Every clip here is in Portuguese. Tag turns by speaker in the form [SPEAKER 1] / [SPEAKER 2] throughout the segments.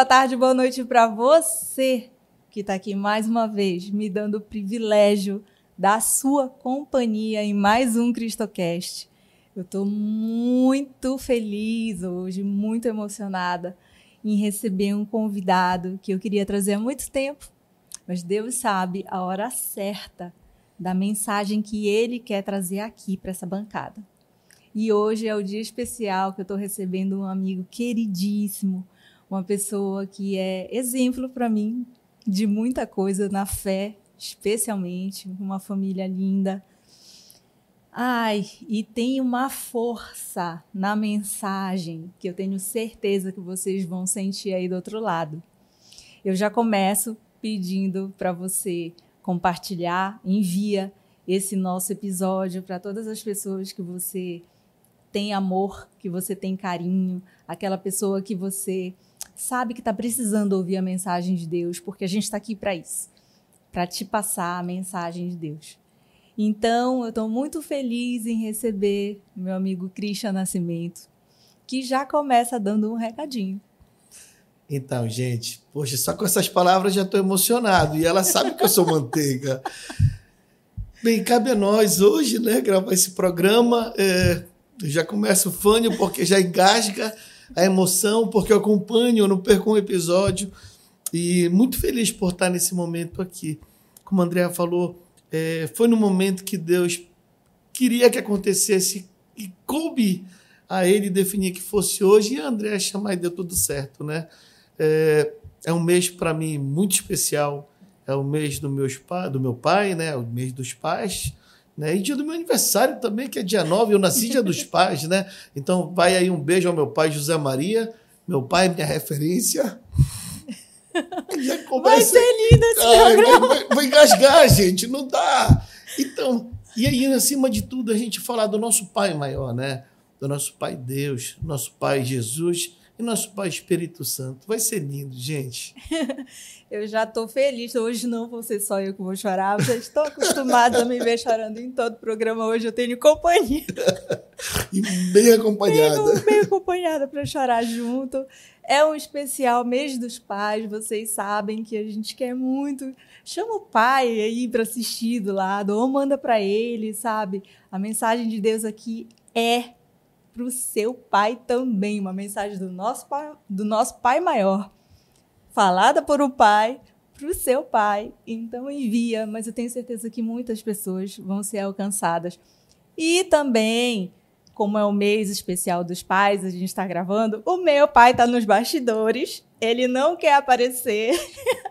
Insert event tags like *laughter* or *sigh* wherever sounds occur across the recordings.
[SPEAKER 1] boa tarde, boa noite para você que está aqui mais uma vez, me dando o privilégio da sua companhia em mais um CristoCast. Eu estou muito feliz hoje, muito emocionada em receber um convidado que eu queria trazer há muito tempo, mas Deus sabe a hora certa da mensagem que ele quer trazer aqui para essa bancada. E hoje é o dia especial que eu estou recebendo um amigo queridíssimo, uma pessoa que é exemplo para mim de muita coisa na fé, especialmente, uma família linda. Ai, e tem uma força na mensagem que eu tenho certeza que vocês vão sentir aí do outro lado. Eu já começo pedindo para você compartilhar, envia esse nosso episódio para todas as pessoas que você tem amor, que você tem carinho, aquela pessoa que você sabe que está precisando ouvir a mensagem de Deus, porque a gente está aqui para isso, para te passar a mensagem de Deus. Então, eu estou muito feliz em receber meu amigo Christian Nascimento, que já começa dando um recadinho.
[SPEAKER 2] Então, gente, poxa, só com essas palavras já estou emocionado. E ela sabe que eu sou manteiga. *laughs* Bem, cabe a nós hoje, né, gravar esse programa. É, já começo fânio porque já engasga a emoção, porque eu acompanho, eu não perco um episódio. E muito feliz por estar nesse momento aqui. Como a Andrea falou, é, foi no momento que Deus queria que acontecesse e coube a ele definir que fosse hoje. E a Andrea chamar e deu tudo certo, né? É, é um mês para mim muito especial. É o mês do, do meu pai, né? O mês dos pais. Né? E dia do meu aniversário também, que é dia 9, eu nasci dia dos *laughs* pais, né? Então vai aí um beijo ao meu pai José Maria. Meu pai é minha referência.
[SPEAKER 1] Já começa... Vai ser lindo esse Ai,
[SPEAKER 2] programa. Vai, vai, vai engasgar, gente, não dá. Então, e aí, acima de tudo, a gente falar do nosso Pai maior, né? Do nosso Pai Deus, nosso Pai Jesus e nosso Pai Espírito Santo. Vai ser lindo, gente. *laughs*
[SPEAKER 1] eu já estou feliz. Hoje não vou ser só eu que vou chorar. Vocês estão acostumados a me ver chorando em todo programa. Hoje eu tenho companhia. *laughs*
[SPEAKER 2] e bem acompanhada.
[SPEAKER 1] Bem, bem acompanhada para chorar junto. É um especial mês dos pais. Vocês sabem que a gente quer muito. Chama o pai aí para assistir do lado, ou manda para ele, sabe? A mensagem de Deus aqui é para o seu pai também. Uma mensagem do nosso pai, do nosso pai maior, falada por um pai para o seu pai. Então envia, mas eu tenho certeza que muitas pessoas vão ser alcançadas. E também, como é o mês especial dos pais, a gente está gravando, o meu pai está nos bastidores. Ele não quer aparecer. *laughs*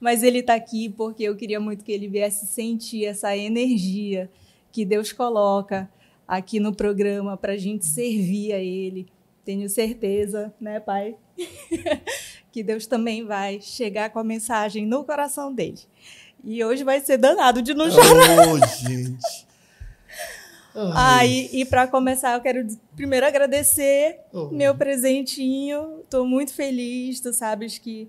[SPEAKER 1] mas ele está aqui porque eu queria muito que ele viesse sentir essa energia que Deus coloca aqui no programa para a gente servir a Ele. Tenho certeza, né, Pai, *laughs* que Deus também vai chegar com a mensagem no coração dele. E hoje vai ser danado de não chorar.
[SPEAKER 2] Oh, gente.
[SPEAKER 1] Ah, e, e para começar, eu quero primeiro agradecer oh. meu presentinho. Estou muito feliz. Tu sabes que,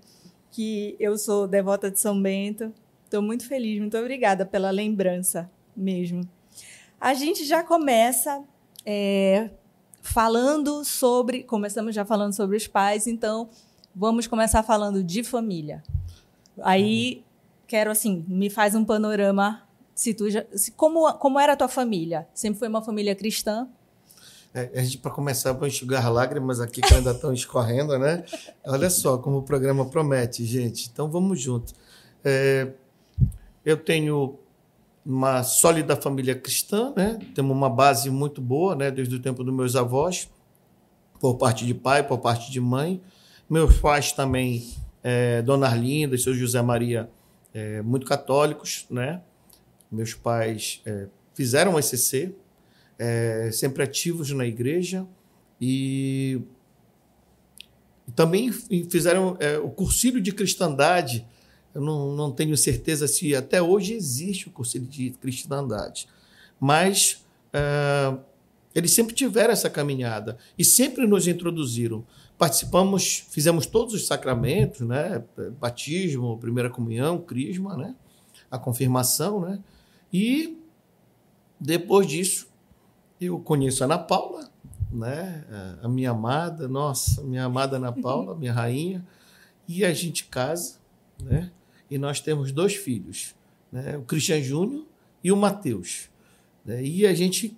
[SPEAKER 1] que eu sou devota de São Bento. Estou muito feliz. Muito obrigada pela lembrança mesmo. A gente já começa é, falando sobre. Começamos já falando sobre os pais, então vamos começar falando de família. Aí quero assim, me faz um panorama. Se tu já, se, como, como era a tua família? Sempre foi uma família cristã?
[SPEAKER 2] É, a gente, para começar, vou enxugar lágrimas aqui que ainda estão escorrendo, né? Olha só como o programa promete, gente. Então vamos junto. É, eu tenho uma sólida família cristã, né? Temos uma base muito boa, né? Desde o tempo dos meus avós, por parte de pai, por parte de mãe. Meus pais também, é, Dona Arlinda e seu José Maria, é, muito católicos, né? Meus pais é, fizeram o ECC, é, sempre ativos na igreja e, também fizeram é, o cursílio de cristandade eu não, não tenho certeza se até hoje existe o Conselho de Cristandade, mas uh, eles sempre tiveram essa caminhada e sempre nos introduziram. Participamos, fizemos todos os sacramentos, né? Batismo, primeira comunhão, crisma, né? A confirmação, né? E depois disso, eu conheço a Ana Paula, né? A minha amada, nossa, minha amada Ana Paula, minha rainha. e a gente casa, né? E nós temos dois filhos, né? O Cristian Júnior e o Mateus. Né? E a gente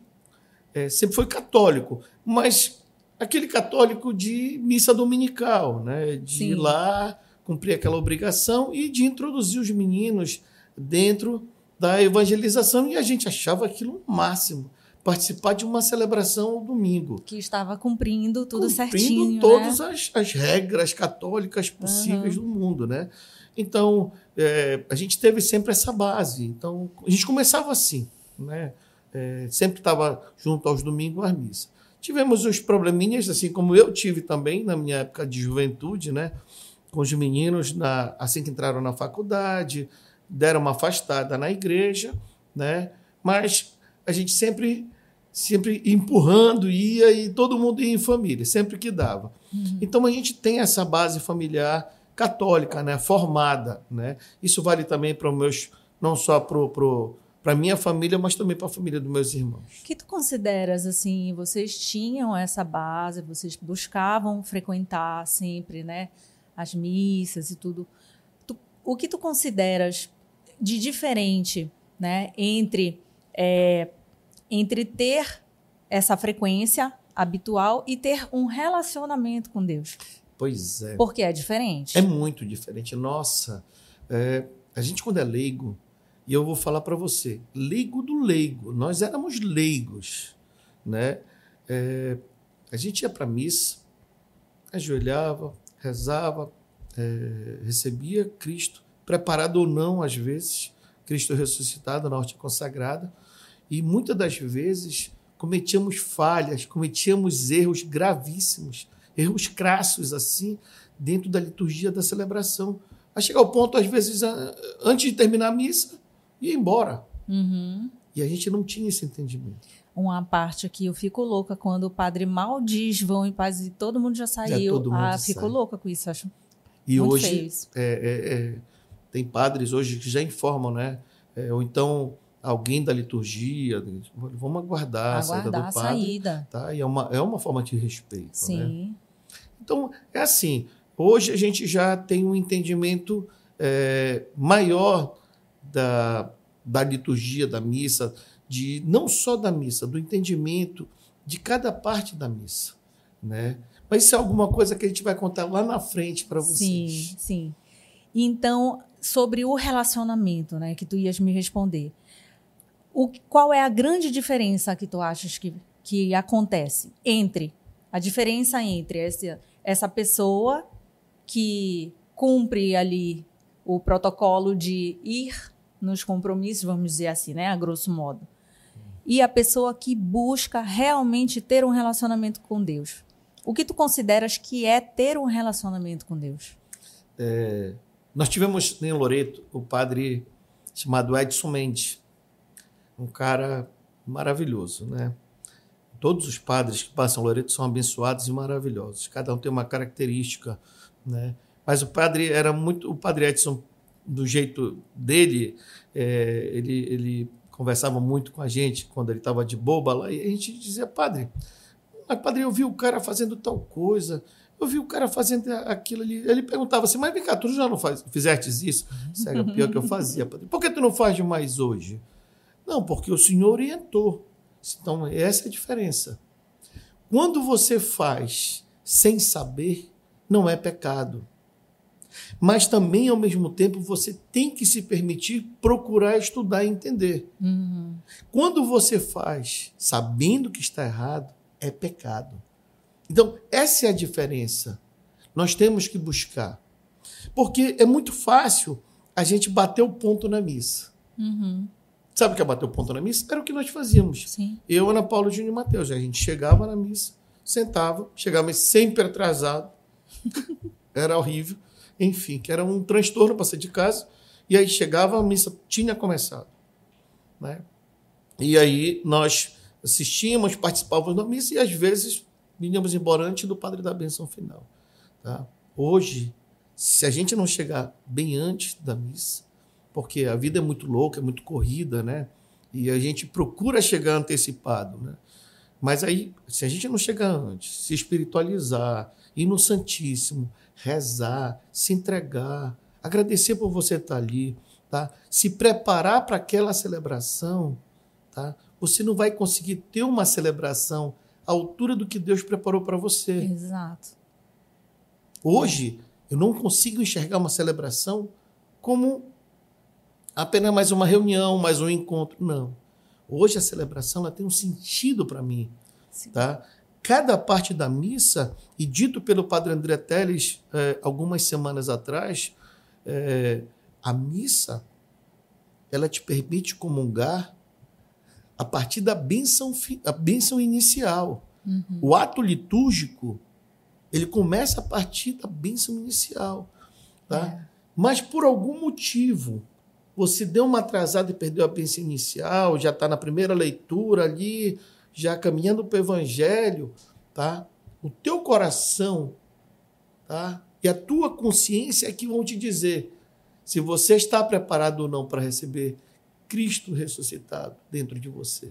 [SPEAKER 2] é, sempre foi católico, mas aquele católico de missa dominical, né? De Sim. ir lá cumprir aquela obrigação e de introduzir os meninos dentro da evangelização e a gente achava aquilo o máximo participar de uma celebração ao domingo.
[SPEAKER 1] Que estava cumprindo tudo
[SPEAKER 2] cumprindo
[SPEAKER 1] certinho.
[SPEAKER 2] Cumprindo todas né? as, as, regras católicas possíveis uhum. do mundo, né? Então, é, a gente teve sempre essa base. Então, a gente começava assim, né? É, sempre estava junto aos domingos às missas. Tivemos os probleminhas, assim como eu tive também na minha época de juventude, né? Com os meninos, na, assim que entraram na faculdade, deram uma afastada na igreja, né? Mas a gente sempre sempre empurrando ia e todo mundo ia em família, sempre que dava. Uhum. Então a gente tem essa base familiar católica, né, formada, né? Isso vale também para os meus não só pro, pro para minha família, mas também para a família dos meus irmãos.
[SPEAKER 1] Que tu consideras assim, vocês tinham essa base, vocês buscavam frequentar sempre, né, as missas e tudo. Tu, o que tu consideras de diferente, né, entre é, entre ter essa frequência habitual e ter um relacionamento com Deus.
[SPEAKER 2] Pois é.
[SPEAKER 1] Porque é diferente.
[SPEAKER 2] É muito diferente. Nossa, é, a gente quando é leigo, e eu vou falar para você, leigo do leigo, nós éramos leigos, né? É, a gente ia para missa, ajoelhava, rezava, é, recebia Cristo, preparado ou não às vezes, Cristo ressuscitado na horta consagrada, e muitas das vezes cometíamos falhas, cometíamos erros gravíssimos, erros crassos assim, dentro da liturgia da celebração. A chegar ao ponto, às vezes, antes de terminar a missa, ir embora.
[SPEAKER 1] Uhum.
[SPEAKER 2] E a gente não tinha esse entendimento.
[SPEAKER 1] Uma parte aqui, eu fico louca quando o padre mal diz vão em paz e todo mundo já saiu.
[SPEAKER 2] Já mundo
[SPEAKER 1] ah,
[SPEAKER 2] sai.
[SPEAKER 1] fico louca com isso, acho.
[SPEAKER 2] E hoje é, é, é, tem padres hoje que já informam, né? É, ou então alguém da liturgia, vamos aguardar,
[SPEAKER 1] aguardar a saída do padre. Saída.
[SPEAKER 2] Tá? E é uma, é uma forma de respeito.
[SPEAKER 1] Sim.
[SPEAKER 2] Né? Então, é assim, hoje a gente já tem um entendimento é, maior da, da liturgia, da missa, de não só da missa, do entendimento de cada parte da missa. Né? Mas isso é alguma coisa que a gente vai contar lá na frente para vocês.
[SPEAKER 1] Sim, sim. Então, sobre o relacionamento, né, que tu ias me responder. O, qual é a grande diferença que tu achas que, que acontece entre a diferença entre essa, essa pessoa que cumpre ali o protocolo de ir nos compromissos, vamos dizer assim, né, a grosso modo, e a pessoa que busca realmente ter um relacionamento com Deus. O que tu consideras que é ter um relacionamento com Deus?
[SPEAKER 2] É, nós tivemos em Loreto o padre chamado Edson Mendes um cara maravilhoso, né? Todos os padres que passam Loreto são abençoados e maravilhosos. Cada um tem uma característica, né? Mas o padre era muito, o padre Edson do jeito dele, é, ele, ele conversava muito com a gente quando ele estava de boba lá e a gente dizia, padre, mas padre, eu vi o cara fazendo tal coisa, eu vi o cara fazendo aquilo ali. Ele perguntava assim, mas vem cá, tu já não faz, fizestes isso? O pior que eu fazia, padre. Por que tu não faz mais hoje? Não, porque o Senhor orientou. Então, essa é a diferença. Quando você faz sem saber, não é pecado. Mas também, ao mesmo tempo, você tem que se permitir procurar estudar e entender.
[SPEAKER 1] Uhum.
[SPEAKER 2] Quando você faz sabendo que está errado, é pecado. Então, essa é a diferença. Nós temos que buscar. Porque é muito fácil a gente bater o ponto na missa.
[SPEAKER 1] Uhum.
[SPEAKER 2] Sabe o que é bater o ponto na missa? Era o que nós fazíamos.
[SPEAKER 1] Sim.
[SPEAKER 2] Eu, Ana Paula, Júnior e Mateus. A gente chegava na missa, sentava, chegava sempre atrasado. *laughs* era horrível. Enfim, que era um transtorno para sair de casa. E aí chegava, a missa tinha começado. Né? E aí nós assistíamos, participávamos da missa e às vezes vinhamos embora antes do padre da benção final. Tá? Hoje, se a gente não chegar bem antes da missa, porque a vida é muito louca, é muito corrida, né? E a gente procura chegar antecipado, né? Mas aí, se a gente não chegar antes, se espiritualizar, ir no Santíssimo, rezar, se entregar, agradecer por você estar ali, tá? Se preparar para aquela celebração, tá? Você não vai conseguir ter uma celebração à altura do que Deus preparou para você.
[SPEAKER 1] Exato.
[SPEAKER 2] Hoje, eu não consigo enxergar uma celebração como apenas mais uma reunião, mais um encontro. Não. Hoje a celebração ela tem um sentido para mim.
[SPEAKER 1] Sim.
[SPEAKER 2] Tá? Cada parte da missa, e dito pelo padre André Teles eh, algumas semanas atrás, eh, a missa ela te permite comungar a partir da bênção, fi- a bênção inicial.
[SPEAKER 1] Uhum.
[SPEAKER 2] O ato litúrgico ele começa a partir da bênção inicial. Tá?
[SPEAKER 1] É.
[SPEAKER 2] Mas por algum motivo, você deu uma atrasada e perdeu a bênção inicial, já está na primeira leitura ali, já caminhando para o evangelho, tá? O teu coração, tá? E a tua consciência é que vão te dizer se você está preparado ou não para receber Cristo ressuscitado dentro de você.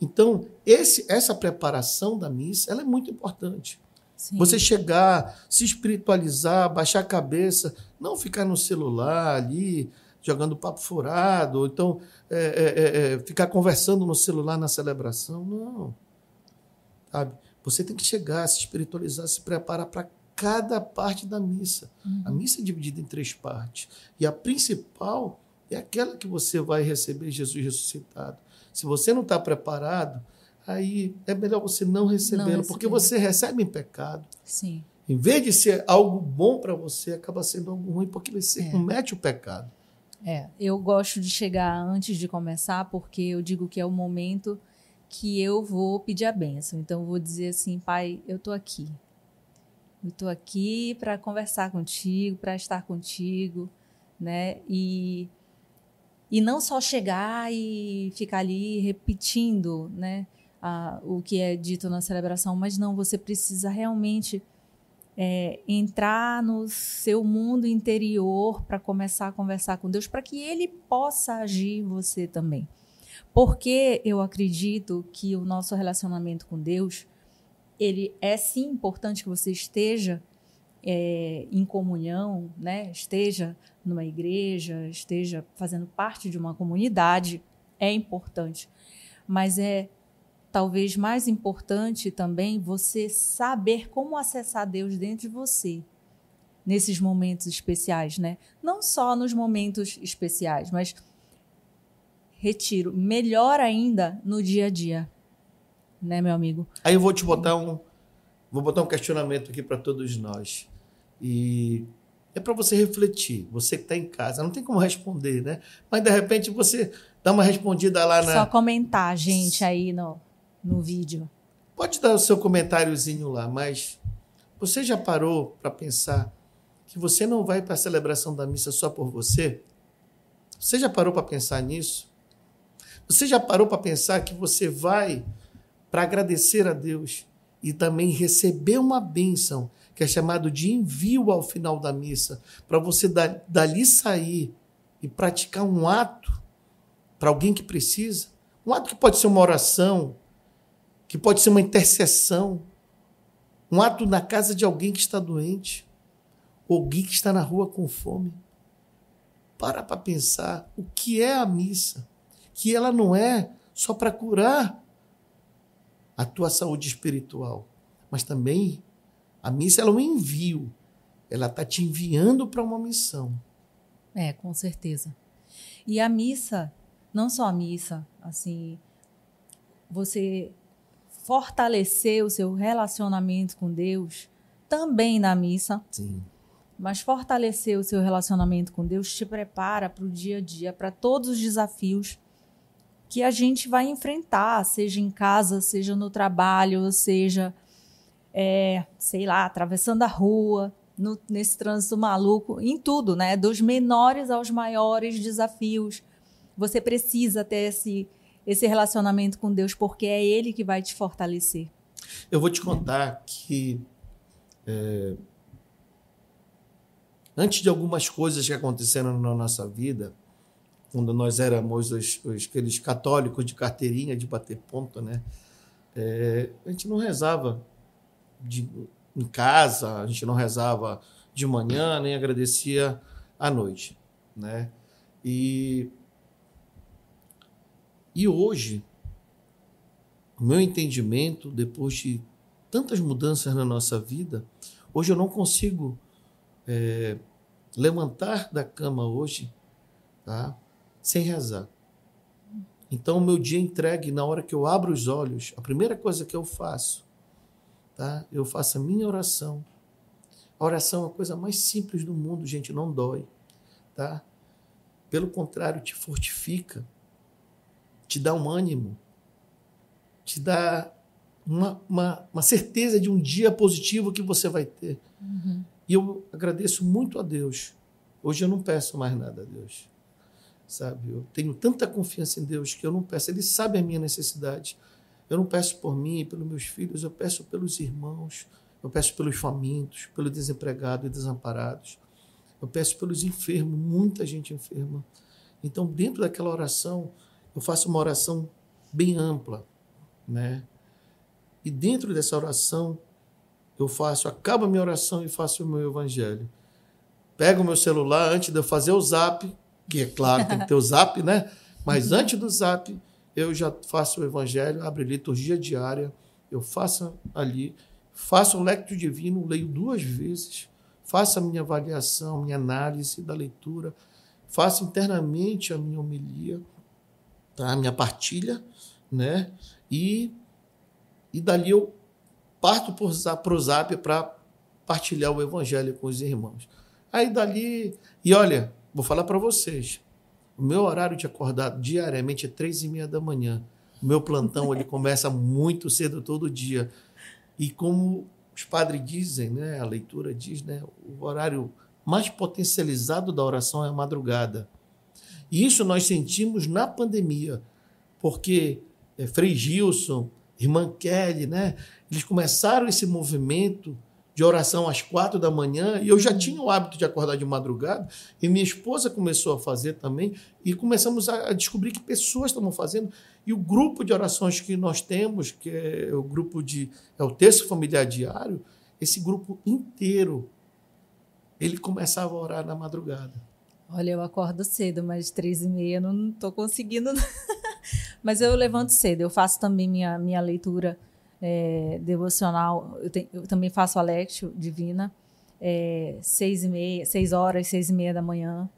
[SPEAKER 2] Então, esse, essa preparação da missa, ela é muito importante.
[SPEAKER 1] Sim.
[SPEAKER 2] Você chegar, se espiritualizar, baixar a cabeça, não ficar no celular ali, jogando papo furado, ou então é, é, é, ficar conversando no celular na celebração. Não. Sabe? Você tem que chegar, se espiritualizar, se preparar para cada parte da missa. A missa é dividida em três partes. E a principal é aquela que você vai receber Jesus ressuscitado. Se você não está preparado, aí é melhor você não recebê-lo, porque você recebe em pecado.
[SPEAKER 1] Sim.
[SPEAKER 2] Em vez de ser algo bom para você, acaba sendo algo ruim, porque você
[SPEAKER 1] É.
[SPEAKER 2] comete o pecado.
[SPEAKER 1] É, eu gosto de chegar antes de começar, porque eu digo que é o momento que eu vou pedir a bênção. Então, eu vou dizer assim, pai, eu tô aqui. Eu tô aqui para conversar contigo, para estar contigo, né? E, e não só chegar e ficar ali repetindo, né? o que é dito na celebração, mas não, você precisa realmente é, entrar no seu mundo interior para começar a conversar com Deus, para que Ele possa agir em você também. Porque eu acredito que o nosso relacionamento com Deus, ele é sim importante que você esteja é, em comunhão, né? Esteja numa igreja, esteja fazendo parte de uma comunidade, é importante. Mas é talvez mais importante também você saber como acessar Deus dentro de você nesses momentos especiais, né? Não só nos momentos especiais, mas retiro, melhor ainda no dia a dia, né, meu amigo?
[SPEAKER 2] Aí eu vou te botar um, vou botar um questionamento aqui para todos nós. E é para você refletir. Você que está em casa, não tem como responder, né? Mas de repente você dá uma respondida lá na.
[SPEAKER 1] Só comentar, gente, aí no, no vídeo.
[SPEAKER 2] Pode dar o seu comentáriozinho lá, mas você já parou para pensar que você não vai para a celebração da missa só por você? Você já parou para pensar nisso? Você já parou para pensar que você vai para agradecer a Deus e também receber uma bênção, que é chamado de envio ao final da missa, para você da- dali sair e praticar um ato para alguém que precisa? Um ato que pode ser uma oração, que pode ser uma intercessão, um ato na casa de alguém que está doente, ou alguém que está na rua com fome. Para para pensar o que é a missa, que ela não é só para curar a tua saúde espiritual, mas também a missa ela é um envio, ela está te enviando para uma missão.
[SPEAKER 1] É, com certeza. E a missa, não só a missa, assim, você fortalecer o seu relacionamento com Deus também na missa,
[SPEAKER 2] Sim.
[SPEAKER 1] mas fortalecer o seu relacionamento com Deus te prepara para o dia a dia, para todos os desafios que a gente vai enfrentar, seja em casa, seja no trabalho, seja, é, sei lá, atravessando a rua, no- nesse trânsito maluco, em tudo, né? Dos menores aos maiores desafios. Você precisa ter esse, esse relacionamento com Deus, porque é Ele que vai te fortalecer.
[SPEAKER 2] Eu vou te contar que é, antes de algumas coisas que aconteceram na nossa vida, quando nós éramos os, os- aqueles católicos de carteirinha de bater ponto, né? é, a gente não rezava de, em casa, a gente não rezava de manhã, nem agradecia à noite, né? E, e hoje, meu entendimento, depois de tantas mudanças na nossa vida, hoje eu não consigo é, levantar da cama hoje tá, sem rezar. Então, o meu dia entregue, na hora que eu abro os olhos, a primeira coisa que eu faço, tá? eu faço a minha oração. A oração é a coisa mais simples do mundo, gente, não dói. Tá? Pelo contrário, te fortifica, te dá um ânimo, te dá uma, uma, uma certeza de um dia positivo que você vai ter. Uhum. E eu agradeço muito a Deus. Hoje eu não peço mais nada a Deus sabe? Eu tenho tanta confiança em Deus que eu não peço, Ele sabe a minha necessidade. Eu não peço por mim e pelos meus filhos, eu peço pelos irmãos, eu peço pelos famintos, pelo desempregado e desamparados. Eu peço pelos enfermos, muita gente enferma. Então, dentro daquela oração, eu faço uma oração bem ampla, né? E dentro dessa oração, eu faço, acabo a minha oração e faço o meu evangelho. Pego o meu celular antes de eu fazer o zap, que é claro, tem que ter o zap, né? Mas uhum. antes do zap, eu já faço o evangelho, abro liturgia diária, eu faço ali, faço o lecto divino, leio duas vezes, faço a minha avaliação, minha análise da leitura, faço internamente a minha homilia, tá? minha partilha, né? E, e dali eu parto para o zap para partilhar o evangelho com os irmãos. Aí dali, e olha, Vou falar para vocês. O meu horário de acordar diariamente é três e meia da manhã. O meu plantão ele começa muito cedo todo dia. E como os padres dizem, né, a leitura diz, né, o horário mais potencializado da oração é a madrugada. E isso nós sentimos na pandemia, porque é, Frei Gilson, irmã Kelly, né, eles começaram esse movimento de oração às quatro da manhã, e eu já tinha o hábito de acordar de madrugada, e minha esposa começou a fazer também, e começamos a descobrir que pessoas estavam fazendo, e o grupo de orações que nós temos, que é o grupo de é o texto familiar diário, esse grupo inteiro, ele começava a orar na madrugada.
[SPEAKER 1] Olha, eu acordo cedo, mas três e meia não estou conseguindo. *laughs* mas eu levanto cedo, eu faço também minha, minha leitura é, devocional, eu, te, eu, também faço a Lectio Divina, é, seis e meia, seis horas, seis e meia da manhã.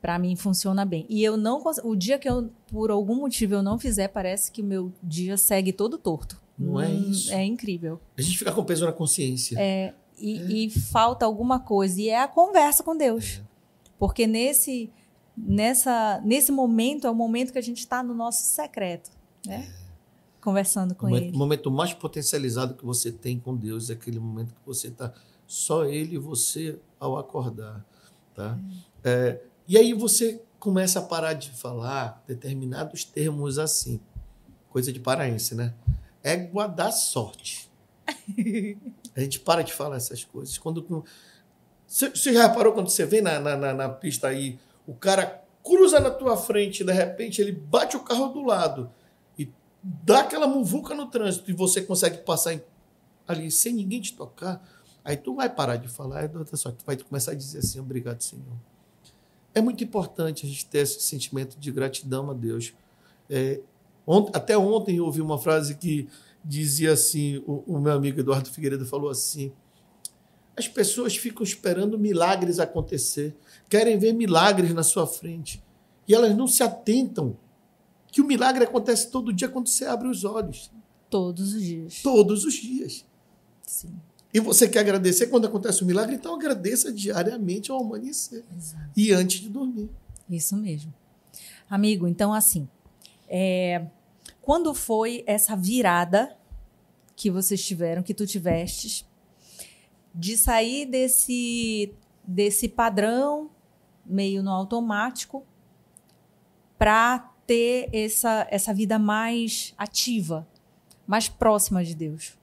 [SPEAKER 1] Para mim funciona bem. E eu não o dia que eu por algum motivo eu não fizer, parece que o meu dia segue todo torto.
[SPEAKER 2] Não é hum, é isso?
[SPEAKER 1] É incrível.
[SPEAKER 2] A gente fica com peso na consciência.
[SPEAKER 1] É, e, é. e falta alguma coisa e é a conversa com Deus. É. Porque nesse nessa nesse momento é o momento que a gente está no nosso secreto, né? É conversando com
[SPEAKER 2] o momento,
[SPEAKER 1] ele.
[SPEAKER 2] O momento mais potencializado que você tem com Deus é aquele momento que você está só ele e você ao acordar, tá? É, e aí você começa a parar de falar determinados termos assim, coisa de paraense, né? Égua da sorte. *laughs* a gente para de falar essas coisas. Quando você, já reparou quando você vem na, na, na pista aí, o cara cruza na tua frente, de repente ele bate o carro do lado dá aquela muvuca no trânsito e você consegue passar ali sem ninguém te tocar, aí tu vai parar de falar, só tu vai começar a dizer assim, obrigado, Senhor. É muito importante a gente ter esse sentimento de gratidão a Deus. É, até ontem eu ouvi uma frase que dizia assim, o, o meu amigo Eduardo Figueiredo falou assim, as pessoas ficam esperando milagres acontecer, querem ver milagres na sua frente, e elas não se atentam que o milagre acontece todo dia quando você abre os olhos.
[SPEAKER 1] Todos os dias.
[SPEAKER 2] Todos os dias.
[SPEAKER 1] Sim.
[SPEAKER 2] E você quer agradecer quando acontece o milagre, então agradeça diariamente ao amanhecer Exato. e antes de dormir.
[SPEAKER 1] Isso mesmo. Amigo, então assim, é, quando foi essa virada que vocês tiveram, que tu tivestes, de sair desse, desse padrão meio no automático para ter essa, essa vida mais ativa, mais próxima de Deus.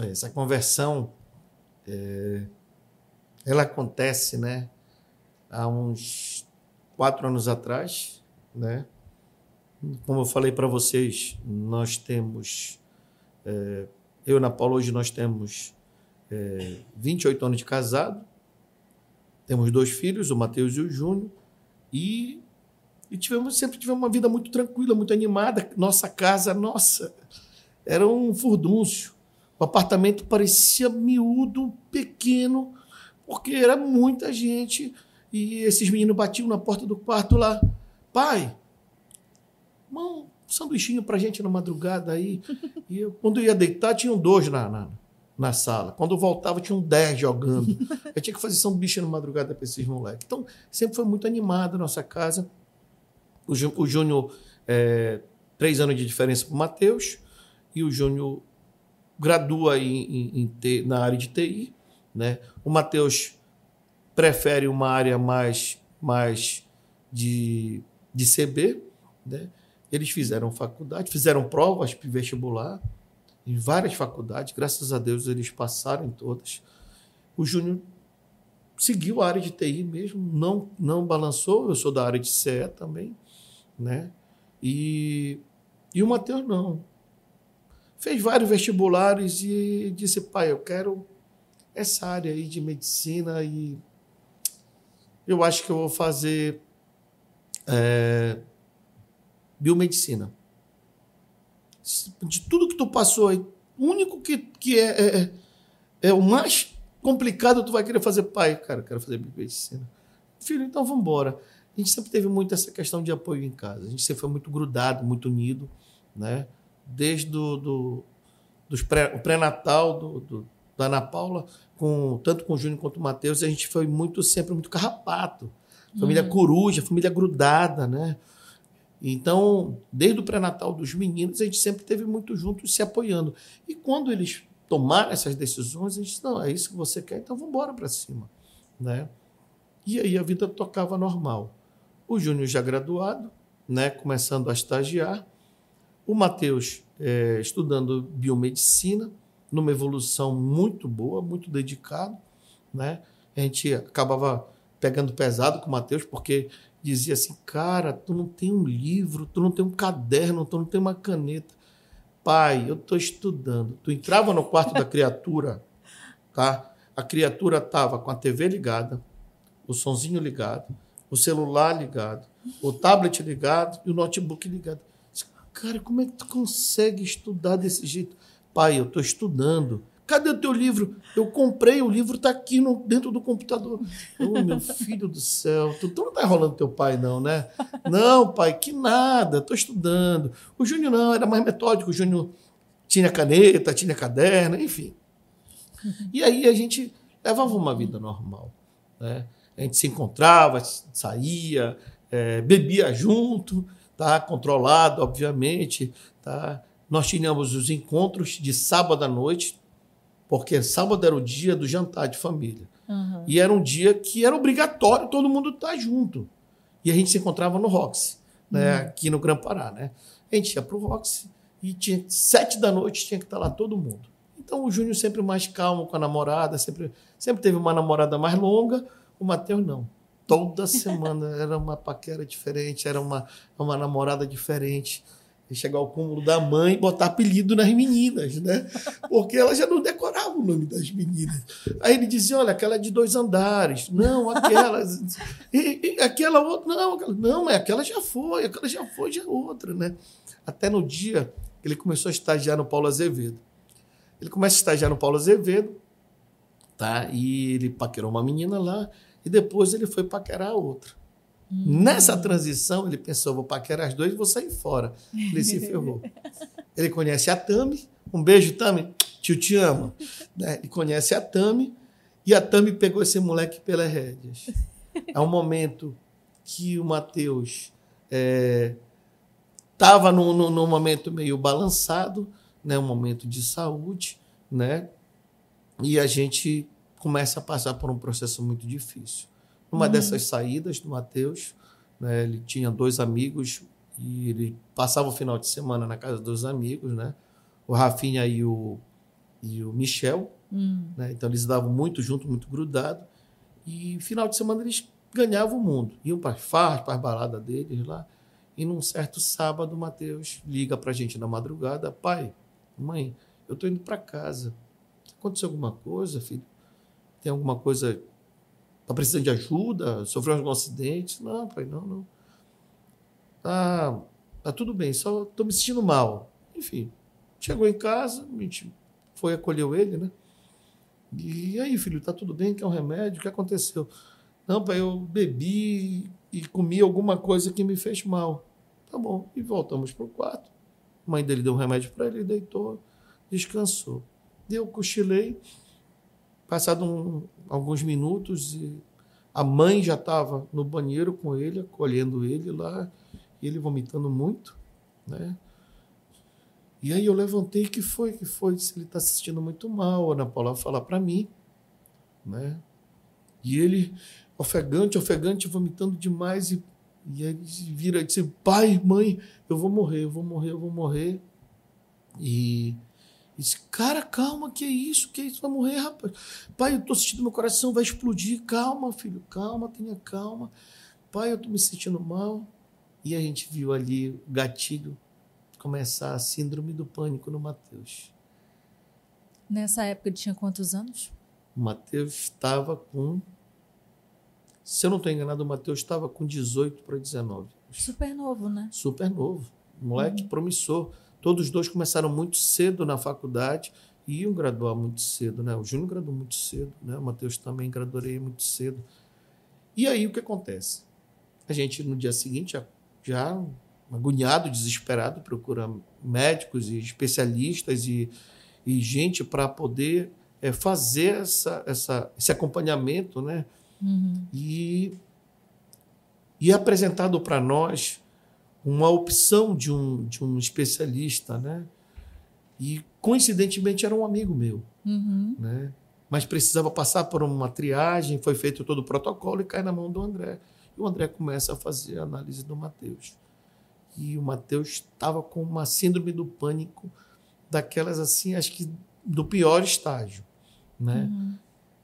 [SPEAKER 2] É, essa conversão, é, ela acontece, né? Há uns quatro anos atrás, né? Como eu falei para vocês, nós temos É, eu Ana Paula, hoje nós temos é, 28 anos de casado, temos dois filhos, o Matheus e o Júnior, e, e tivemos, sempre tivemos uma vida muito tranquila, muito animada. Nossa casa, nossa, era um furdúncio. O apartamento parecia miúdo, pequeno, porque era muita gente. E esses meninos batiam na porta do quarto lá. Pai, um sanduichinho pra gente na madrugada aí. E eu, quando eu ia deitar, tinham dois na, na, na sala. Quando eu voltava, tinham dez jogando. *laughs* Eu tinha que fazer sanduíche na madrugada para esses moleques. Então, sempre foi muito animada a nossa casa. O, o Júnior, é, três anos de diferença para o Matheus, e o Júnior gradua em, em, em, na área de TI. Né? O Matheus prefere uma área mais, mais de, de CB. Né? Eles fizeram faculdade, fizeram provas para vestibular em várias faculdades. Graças a Deus eles passaram em todas. O Júnior seguiu a área de TI mesmo, não, não balançou. Eu sou da área de CE também. Né? E, e o Matheus não. Fez vários vestibulares e disse, pai, eu quero essa área aí de medicina e eu acho que eu vou fazer é, biomedicina. De tudo que tu passou aí, o único que, que é, é, é, é o mais complicado, tu vai querer fazer pai. Cara, eu quero fazer biomedicina. Filho, então vamos embora. A gente sempre teve muito essa questão de apoio em casa. A gente sempre foi muito grudado, muito unido, né? Desde do, do, dos pré, o pré-natal do, do, da Ana Paula, com, tanto com o Júnior quanto o Matheus, a gente foi muito sempre muito carrapato. Família uhum. coruja, família grudada, né? Então, desde o pré-natal dos meninos, a gente sempre teve muito juntos se apoiando. E quando eles tomaram essas decisões, a gente disse, não, é isso que você quer, então vamos embora para cima. Né? E aí a vida tocava normal. O Júnior já graduado, né, começando a estagiar. O Matheus é, estudando biomedicina, numa evolução muito boa, muito dedicado. Né? A gente acabava pegando pesado com o Matheus, porque dizia assim: Cara, tu não tem um livro, tu não tem um caderno, tu não tem uma caneta. Pai, eu estou estudando. Tu entrava no quarto da criatura, tá? A criatura estava com a TV ligada, o sonzinho ligado, o celular ligado, o tablet ligado e o notebook ligado. Cara, como é que tu consegue estudar desse jeito? Pai, eu estou estudando. Cadê o teu livro? Eu comprei, o livro está aqui no, dentro do computador. Oh, meu filho do céu, tu, tu não está enrolando teu pai, não, né? Não, pai, que nada, estou estudando. O Júnior não, era mais metódico. O Júnior tinha caneta, tinha caderno, enfim. E aí a gente levava uma vida normal. Né? A gente se encontrava, saía, é, bebia junto, tá? controlado, obviamente. Tá? Nós tínhamos os encontros de sábado à noite, porque sábado era o dia do jantar de família. Uhum. E era um dia que era obrigatório todo mundo estar junto. E a gente se encontrava no Roxy, né, uhum. aqui no Gran Pará. Né? A gente ia para o Roxy e tinha sete da noite tinha que estar lá todo mundo. Então o Júnior sempre mais calmo com a namorada, sempre, sempre teve uma namorada mais longa, o Matheus não. Toda semana *laughs* era uma paquera diferente, era uma, uma namorada diferente chegar ao cúmulo da mãe e botar apelido nas meninas, né? Porque ela já não decorava o nome das meninas. Aí ele dizia: olha, aquela é de dois andares. Não, aquela. *laughs* e, e, aquela outra. Não, aquela, não, mas aquela já foi, aquela já foi, já é outra, né? Até no dia que ele começou a estagiar no Paulo Azevedo. Ele começa a estagiar no Paulo Azevedo, tá? E ele paquerou uma menina lá, e depois ele foi paquerar a outra. Hum. Nessa transição, ele pensou: vou paquerar as duas e vou sair fora. Ele se ferrou. *laughs* ele conhece a Tami. Um beijo, Tami. Tio te ama. Né? Ele conhece a Tami. E a Tami pegou esse moleque pelas rédeas. É um momento que o Matheus estava é, num, num, num, momento meio balançado, né? um momento de saúde, né? e a gente começa a passar por um processo muito difícil. Numa uhum. dessas saídas do Matheus, né, ele tinha dois amigos e ele passava o final de semana na casa dos amigos, né? O Rafinha e o, e o Michel. Uhum. Né? Então eles davam muito junto, muito grudado. E final de semana eles ganhavam o mundo. Iam para as farras, para as baladas deles lá. E num certo sábado, o Matheus liga para a gente na madrugada: pai, mãe, eu estou indo para casa. Aconteceu alguma coisa, filho? Tem alguma coisa. Está precisando de ajuda? Sofreu algum acidente? Não, pai, não, não. Tá, tá tudo bem, só estou me sentindo mal. Enfim, chegou em casa, a gente foi, acolheu ele, né? E aí, filho, tá tudo bem? Quer um remédio? O que aconteceu? Não, pai, eu bebi e comi alguma coisa que me fez mal. Tá bom. E voltamos para o quarto. A mãe dele deu um remédio para ele, deitou, descansou. Eu cochilei. Passado um, alguns minutos, a mãe já estava no banheiro com ele, acolhendo ele lá, ele vomitando muito, né? E aí eu levantei, que foi, que foi? Se ele está se sentindo muito mal, a Ana Paula fala para mim, né? E ele, ofegante, ofegante, vomitando demais, e, e aí ele vira e diz, pai, mãe, eu vou morrer, eu vou morrer, eu vou morrer. E disse, cara, calma, que é isso, que é isso, vai morrer, rapaz. Pai, eu tô sentindo meu coração, vai explodir, calma, filho, calma, tenha calma. Pai, eu tô me sentindo mal. E a gente viu ali o gatilho começar a síndrome do pânico no Mateus.
[SPEAKER 1] Nessa época ele tinha quantos anos?
[SPEAKER 2] O Mateus estava com. Se eu não estou enganado, o Mateus estava com 18 para 19.
[SPEAKER 1] Super novo, né?
[SPEAKER 2] Super novo. Moleque uhum. promissor. Todos os dois começaram muito cedo na faculdade e iam graduar muito cedo, né? O Júnior graduou muito cedo, né? O Mateus também graduei muito cedo. E aí o que acontece? A gente, no dia seguinte, já, já agoniado, desesperado, procura médicos e especialistas e, e gente para poder é, fazer essa, essa, esse acompanhamento, né? Uhum. E, e é apresentado para nós uma opção de um, de um especialista, né? E coincidentemente era um amigo meu, uhum. né? Mas precisava passar por uma triagem, foi feito todo o protocolo e cai na mão do André. E o André começa a fazer a análise do Mateus e o Mateus estava com uma síndrome do pânico, daquelas assim, acho que do pior estágio, né? Uhum.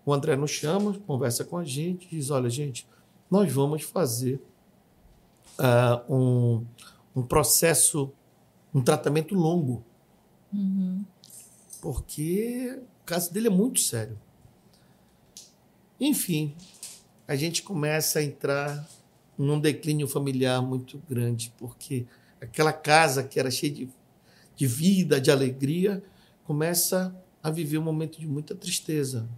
[SPEAKER 2] O André nos chama, conversa com a gente, diz: olha, gente, nós vamos fazer uh, um, um processo, um tratamento longo, uhum. porque o caso dele é muito sério. Enfim, a gente começa a entrar num declínio familiar muito grande, porque aquela casa que era cheia de, de vida, de alegria, começa a viver um momento de muita tristeza.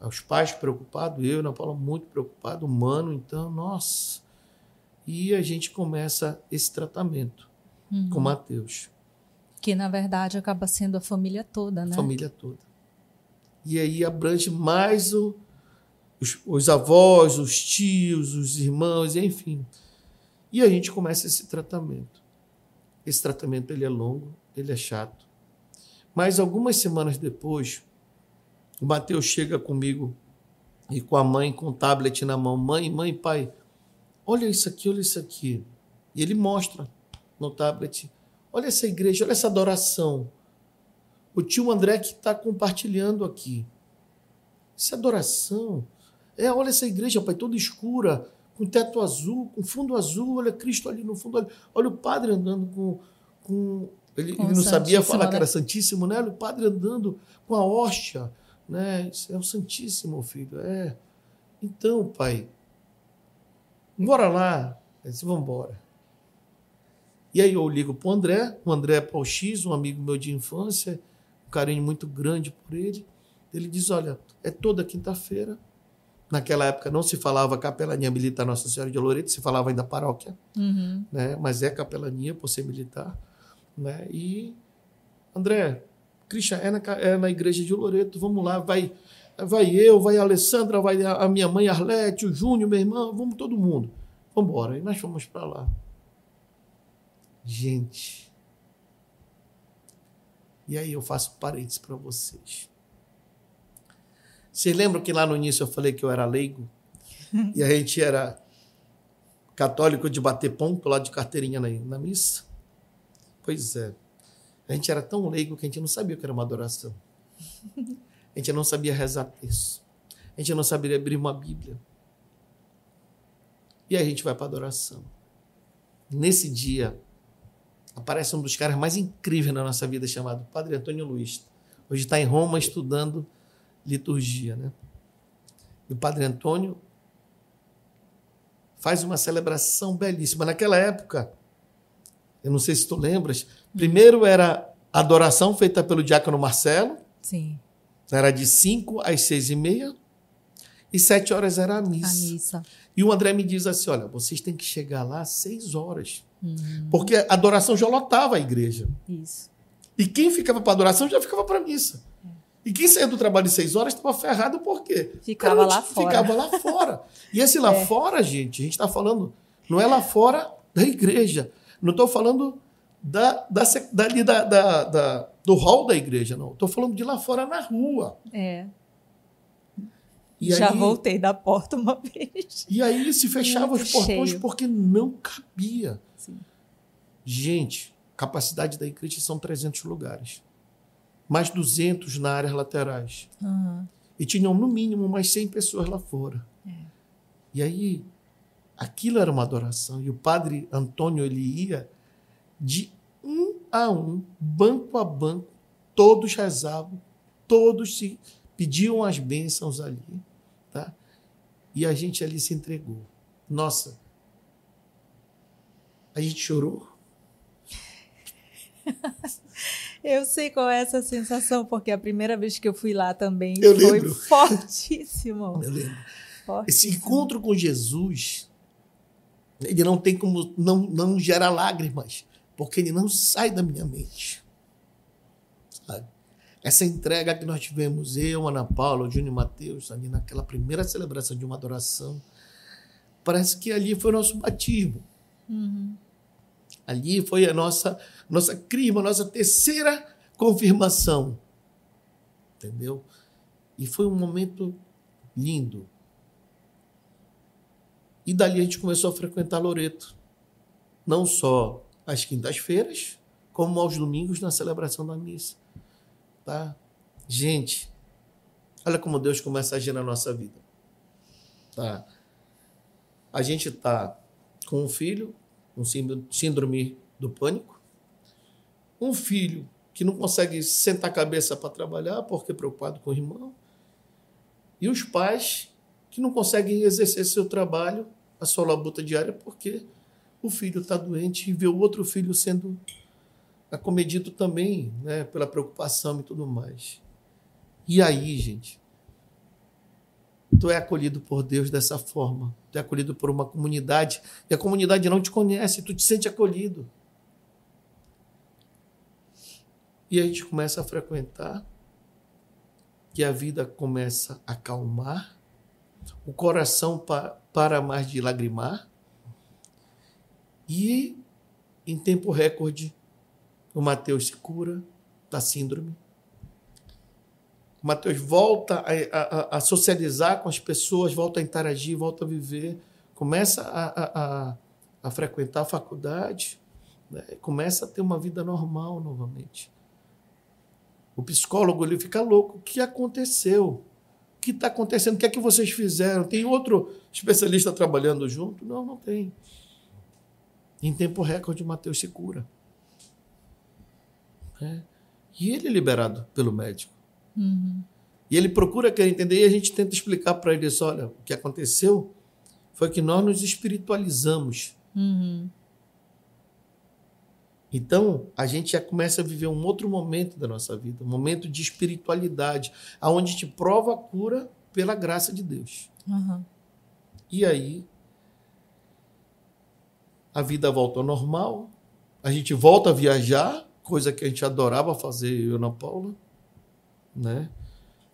[SPEAKER 2] Os pais preocupados, eu, Ana Paula, muito preocupado, humano, então, nossa. E a gente começa esse tratamento uhum. com Mateus.
[SPEAKER 1] Que, na verdade, acaba sendo a família toda, né?
[SPEAKER 2] Família toda. E aí abrange mais o, os, os avós, os tios, os irmãos, enfim. E a gente começa esse tratamento. Esse tratamento ele é longo, ele é chato. Mas algumas semanas depois, o Mateus chega comigo e com a mãe com o tablet na mão. Mãe, mãe, pai, olha isso aqui, olha isso aqui. E ele mostra no tablet. Olha essa igreja, olha essa adoração. O tio André que está compartilhando aqui. Essa adoração. É, olha essa igreja, pai, toda escura, com teto azul, com fundo azul, olha Cristo ali no fundo, olha, olha o padre andando com. com ele, com ele não sabia falar né? que era Santíssimo, né? Olha o padre andando com a hóstia, né? Isso é o Santíssimo, filho. É. Então, pai, bora lá. Ele disse, vamos embora. E aí eu ligo para o André, o André é X, um amigo meu de infância, um carinho muito grande por ele. Ele diz: Olha, é toda quinta-feira, Naquela época não se falava capelania militar Nossa Senhora de Loreto, se falava ainda paróquia, uhum. né? mas é capelania por ser militar. Né? E, André, Cristian, é na, é na igreja de Loreto, vamos lá, vai, vai eu, vai a Alessandra, vai a, minha mãe Arlete, o Júnior, meu irmão, vamos todo mundo. Vamos embora. E nós fomos para lá. Gente. E aí eu faço parênteses para vocês. Vocês lembram que lá no início eu falei que eu era leigo? *laughs* e a gente era católico de bater ponto lá de carteirinha na, na missa? Pois é. A gente era tão leigo que a gente não sabia o que era uma adoração. *laughs* A gente não sabia rezar texto. A gente não sabia abrir uma Bíblia. E aí a gente vai para adoração. Nesse dia, aparece um dos caras mais incríveis na nossa vida, chamado Padre Antônio Luiz. Hoje está em Roma estudando liturgia. Né? E o Padre Antônio faz uma celebração belíssima. Naquela época, eu não sei se tu lembras, primeiro era a adoração feita pelo diácono Marcelo.
[SPEAKER 1] Sim.
[SPEAKER 2] Era de 5 às 6 e meia. E sete horas era a missa.
[SPEAKER 1] A missa.
[SPEAKER 2] E o André me diz assim: olha, vocês têm que chegar lá às 6 horas.
[SPEAKER 1] Uhum.
[SPEAKER 2] Porque a adoração já lotava a igreja.
[SPEAKER 1] Isso.
[SPEAKER 2] E quem ficava para adoração já ficava para missa. E quem saía do trabalho de seis horas estava ferrado por quê?
[SPEAKER 1] Ficava
[SPEAKER 2] Cara,
[SPEAKER 1] lá fora.
[SPEAKER 2] Ficava lá fora. E esse lá *laughs*
[SPEAKER 1] É.
[SPEAKER 2] fora, gente, a gente está falando, não é lá fora da igreja. Não estou falando da, da, da, da- do hall da igreja, não. Estou falando de lá fora na rua.
[SPEAKER 1] É.
[SPEAKER 2] E
[SPEAKER 1] Já
[SPEAKER 2] aí,
[SPEAKER 1] voltei da porta uma vez.
[SPEAKER 2] E aí se fechava os portões
[SPEAKER 1] cheio.
[SPEAKER 2] porque não cabia.
[SPEAKER 1] Sim.
[SPEAKER 2] Gente, capacidade da igreja são 300 lugares. Mais 200 na áreas laterais.
[SPEAKER 1] Aham.
[SPEAKER 2] E tinham no mínimo mais 100 pessoas lá fora. E aí, aquilo era uma adoração. E o padre Antônio, ele ia de a um, banco a banco, todos rezavam, todos se pediam as bênçãos ali. Tá? E a gente ali se entregou. Nossa, a gente chorou. *laughs*
[SPEAKER 1] Eu sei qual é essa sensação, porque a primeira vez que eu fui lá também
[SPEAKER 2] Eu
[SPEAKER 1] foi
[SPEAKER 2] lembro. *laughs*
[SPEAKER 1] fortíssimo.
[SPEAKER 2] Eu lembro. Esse
[SPEAKER 1] fortíssimo.
[SPEAKER 2] encontro com Jesus, ele não tem como não, não gerar lágrimas, porque ele não sai da minha mente. Sabe? Essa entrega que nós tivemos, eu, Ana Paula, Júnior Mateus, ali naquela primeira celebração de uma adoração, parece que ali foi o nosso batismo.
[SPEAKER 1] Uhum.
[SPEAKER 2] Ali foi a nossa, nossa crisma, a nossa terceira confirmação. Entendeu? E foi um momento lindo. E dali a gente começou a frequentar Loreto. Não só às quintas-feiras, como aos domingos na celebração da missa. Tá? Gente, olha como Deus começa a agir na nossa vida. Tá? A gente tá com um filho, síndro- síndrome do pânico, um filho que não consegue sentar a cabeça para trabalhar porque é preocupado com o irmão, e os pais que não conseguem exercer seu trabalho, a sua labuta diária, porque o filho está doente e vê o outro filho sendo acomedido também né, pela preocupação e tudo mais. E aí, gente, tu é acolhido por Deus dessa forma. Tu é acolhido por uma comunidade e a comunidade não te conhece, tu te sente acolhido. E a gente começa a frequentar, que a vida começa a acalmar, o coração pa- para mais de lagrimar, e em tempo recorde, o Mateus se cura da síndrome. O Mateus volta a, a- a- socializar com as pessoas, volta a interagir, volta a viver, começa a, a- a- a frequentar a faculdade, né? começa a ter uma vida normal novamente. O psicólogo ele fica louco. O que aconteceu? O que está acontecendo? O que é que vocês fizeram? Tem outro especialista trabalhando junto? Não, não tem. Em tempo recorde, Mateus se cura. É. E ele é liberado pelo médico.
[SPEAKER 1] Uhum.
[SPEAKER 2] E ele procura querer entender e a gente tenta explicar para ele isso. Olha, o que aconteceu foi que nós nos espiritualizamos.
[SPEAKER 1] Uhum.
[SPEAKER 2] Então, a gente já começa a viver um outro momento da nossa vida, um momento de espiritualidade, aonde a gente prova a cura pela graça de Deus.
[SPEAKER 1] Uhum.
[SPEAKER 2] E aí, a vida volta ao normal, a gente volta a viajar, coisa que a gente adorava fazer, eu e Ana Paula, né?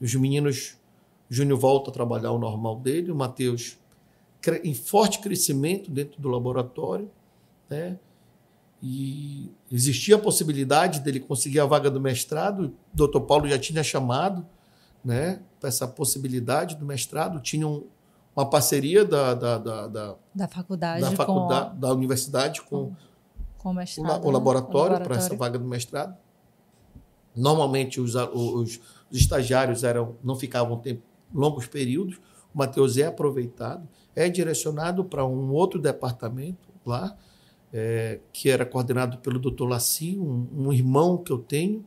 [SPEAKER 2] Os meninos, Júnior volta a trabalhar o normal dele, o Matheus em forte crescimento dentro do laboratório, né? E existia a possibilidade dele conseguir a vaga do mestrado, o Dr. Paulo já tinha chamado, né, para essa possibilidade do mestrado, tinha um, uma parceria da, da, da, da,
[SPEAKER 1] Da faculdade,
[SPEAKER 2] da faculdade,
[SPEAKER 1] a-
[SPEAKER 2] da universidade com
[SPEAKER 1] com o
[SPEAKER 2] o,
[SPEAKER 1] mestrado.
[SPEAKER 2] la- o
[SPEAKER 1] né?
[SPEAKER 2] laboratório para essa vaga do mestrado. Normalmente os, os, os estagiários eram não ficavam tempo, longos períodos. O Matheus é aproveitado, é direcionado para um outro departamento lá é, que era coordenado pelo Dr. Laci, um, um, irmão que eu tenho,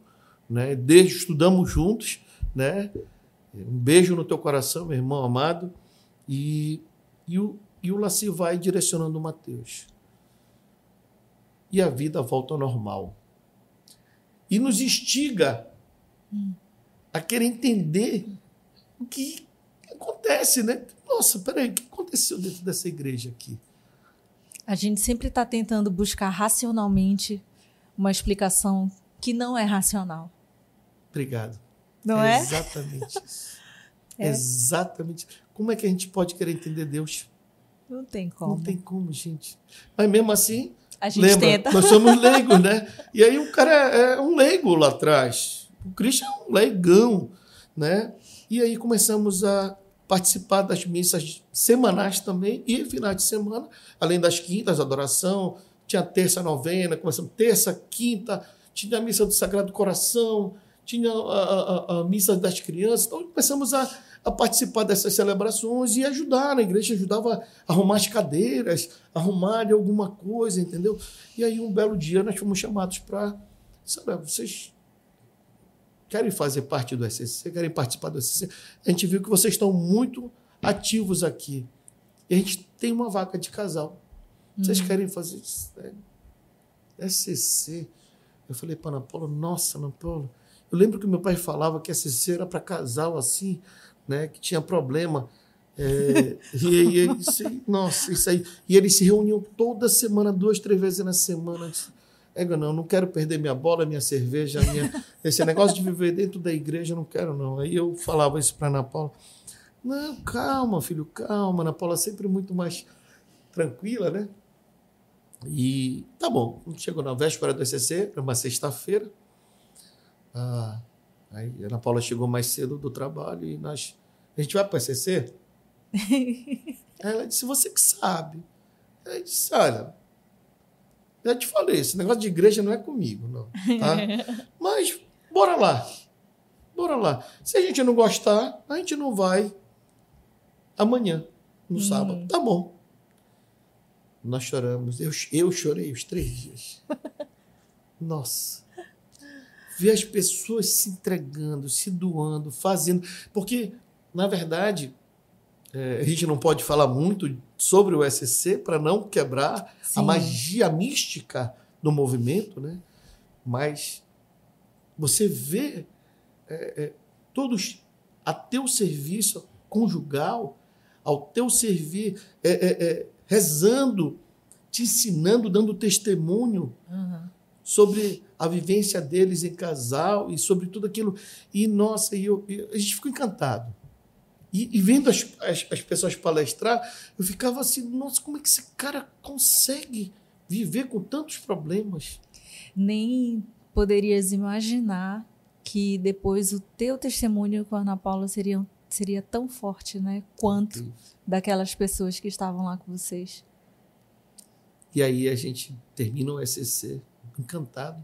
[SPEAKER 2] né? Desde estudamos juntos, né? Um beijo no teu coração, meu irmão amado. E, e, o, e o Laci vai direcionando o Mateus. E a vida volta ao normal. E nos instiga hum. a querer entender o que acontece, né? Nossa, peraí, o que aconteceu dentro dessa igreja aqui?
[SPEAKER 1] A gente sempre está tentando buscar racionalmente uma explicação que não é racional.
[SPEAKER 2] Obrigado.
[SPEAKER 1] Não é?
[SPEAKER 2] é? Exatamente isso. É. Exatamente. Como é que a gente pode querer entender Deus?
[SPEAKER 1] Não tem como.
[SPEAKER 2] Não tem como, gente. Mas mesmo assim,
[SPEAKER 1] a gente lembra, tenta.
[SPEAKER 2] nós somos *laughs* leigos, né? E aí o cara é, é um leigo lá atrás. O Cristo é um leigão, né? E aí começamos a participar das missas semanais também e finais de semana, além das quintas, adoração, tinha terça novena, começamos terça, quinta, tinha a missa do Sagrado Coração, tinha a, a, a missa das crianças, então começamos a, a participar dessas celebrações e ajudar na igreja, ajudava a arrumar as cadeiras, arrumar alguma coisa, entendeu? E aí um belo dia nós fomos chamados para, sabe, vocês querem fazer parte do SCC, querem participar do SCC. A gente viu que vocês estão muito ativos aqui. E a gente tem uma vaca de casal. Vocês hum. querem fazer isso? SCC. Eu falei para Ana Paula, nossa, Ana Paula. Eu lembro que meu pai falava que SCC era para casal assim, né, que tinha problema. É, e, e, isso aí, nossa, isso aí. E eles se reuniam toda semana, duas, três vezes na semana. É, não, não quero perder minha bola, minha cerveja, minha... esse negócio de viver dentro da igreja, não quero, não. Aí eu falava isso para Ana Paula. Não, calma, filho, calma. Ana Paula sempre muito mais tranquila, né? E tá bom, chegou na véspera do ECC, era uma sexta-feira. Ah, aí a Ana Paula chegou mais cedo do trabalho e nós. A gente vai para o ECC? Ela disse: Você que sabe. Aí disse: Olha, já te falei, esse negócio de igreja não é comigo, não. Tá? *laughs* Mas bora lá. Bora lá. Se a gente não gostar, a gente não vai amanhã, no hum. sábado. Tá bom. Nós choramos. Eu, eu chorei os três dias. *laughs* Nossa. Ver as pessoas se entregando, se doando, fazendo. Porque, na verdade, é, a gente não pode falar muito sobre o SCC para não quebrar Sim. a magia mística do movimento, né? mas você vê é, é, todos a teu serviço conjugal, ao teu servir, é, é, é, rezando, te ensinando, dando testemunho uhum. sobre a vivência deles em casal e sobre tudo aquilo. E, nossa, eu, eu, a gente ficou encantado. E, e vendo as, as, as, pessoas palestrar, eu ficava assim, nossa, como é que esse cara consegue viver com tantos problemas?
[SPEAKER 1] Nem poderias imaginar que depois o teu testemunho com a Ana Paula seria, seria tão forte, né? Quanto daquelas pessoas que estavam lá com vocês.
[SPEAKER 2] E aí a gente termina o SCC encantado.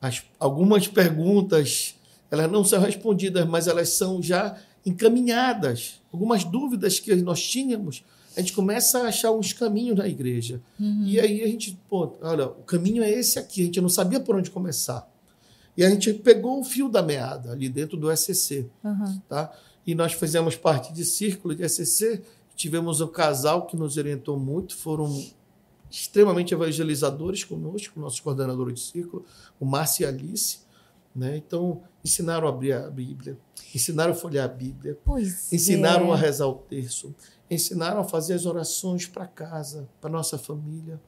[SPEAKER 2] As, algumas perguntas, elas não são respondidas, mas elas são já encaminhadas. Algumas dúvidas que nós tínhamos, a gente começa a achar uns caminhos na igreja. Uhum. E aí a gente, pô, olha, o caminho é esse aqui, a gente não sabia por onde começar. E a gente pegou o fio da meada ali dentro do SCC, uhum. tá? E nós fizemos parte de círculo de SCC, tivemos um casal que nos orientou muito, foram extremamente evangelizadores conosco, nossos coordenadores de círculo, o Márcio e Alice, né? Então, ensinaram a abrir a Bíblia, ensinaram a folhear a Bíblia,
[SPEAKER 1] pois
[SPEAKER 2] ensinaram
[SPEAKER 1] é.
[SPEAKER 2] a rezar o terço, ensinaram a fazer as orações para casa, para nossa família.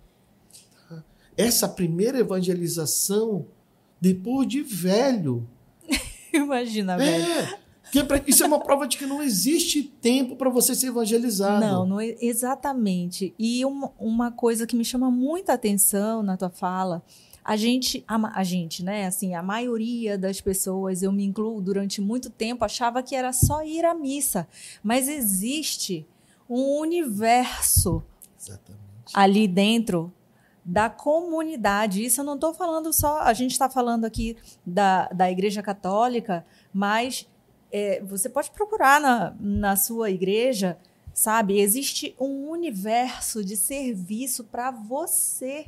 [SPEAKER 2] Tá? Essa primeira evangelização, depois de velho. *laughs*
[SPEAKER 1] Imagina, velho.
[SPEAKER 2] É, é isso é uma prova de que não existe tempo para você ser evangelizado.
[SPEAKER 1] Não, não é, exatamente. E uma, uma coisa que me chama muita atenção na tua fala a gente, a, a, gente, né? Assim, a maioria das pessoas, eu me incluo, durante muito tempo, achava que era só ir à missa. Mas existe um universo
[SPEAKER 2] Exatamente.
[SPEAKER 1] ali dentro da comunidade. Isso eu não estou falando só, a gente está falando aqui da, da Igreja Católica, mas é, você pode procurar na, na sua igreja sabe? Existe um universo de serviço para você,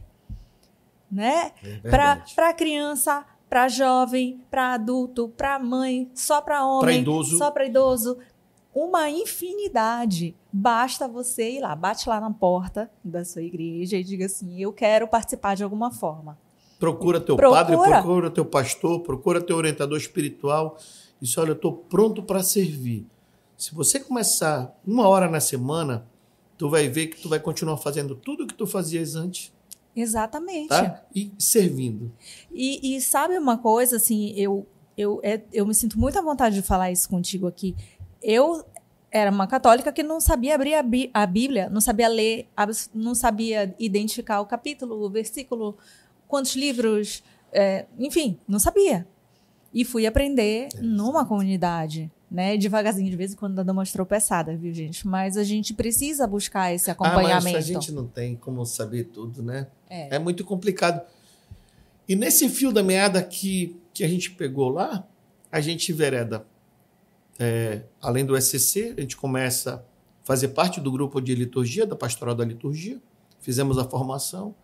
[SPEAKER 1] né?
[SPEAKER 2] É
[SPEAKER 1] para criança, para jovem, para adulto, para mãe, só para homem,
[SPEAKER 2] Pra idoso.
[SPEAKER 1] só para idoso. Uma infinidade. Basta você ir lá, bate lá na porta da sua igreja e diga assim: eu quero participar de alguma forma.
[SPEAKER 2] Procura teu
[SPEAKER 1] Procura.
[SPEAKER 2] padre, procura teu pastor, procura teu orientador espiritual. E diz, olha, eu estou pronto para servir. Se você começar uma hora na semana, tu vai ver que tu vai continuar fazendo tudo o que tu fazias antes,
[SPEAKER 1] Exatamente.
[SPEAKER 2] tá? E servindo.
[SPEAKER 1] E, e sabe uma coisa, assim, eu, eu, é- eu me sinto muito à vontade de falar isso contigo aqui. Eu era uma católica que não sabia abrir a, Bí- a Bíblia, não sabia ler, não sabia identificar o capítulo, o versículo, quantos livros, é, enfim, não sabia. E fui aprender numa comunidade, né? Devagarzinho, de vez em quando dando umas tropeçadas, viu, gente? Mas a gente precisa buscar esse
[SPEAKER 2] Ah, mas
[SPEAKER 1] acompanhamento.
[SPEAKER 2] a gente não tem como saber tudo, né?
[SPEAKER 1] É.
[SPEAKER 2] É muito complicado. E nesse fio da meada que, que a gente pegou lá, a gente vereda, é, além do SCC, a gente começa a fazer parte do grupo de liturgia, da pastoral da liturgia. Fizemos a formação.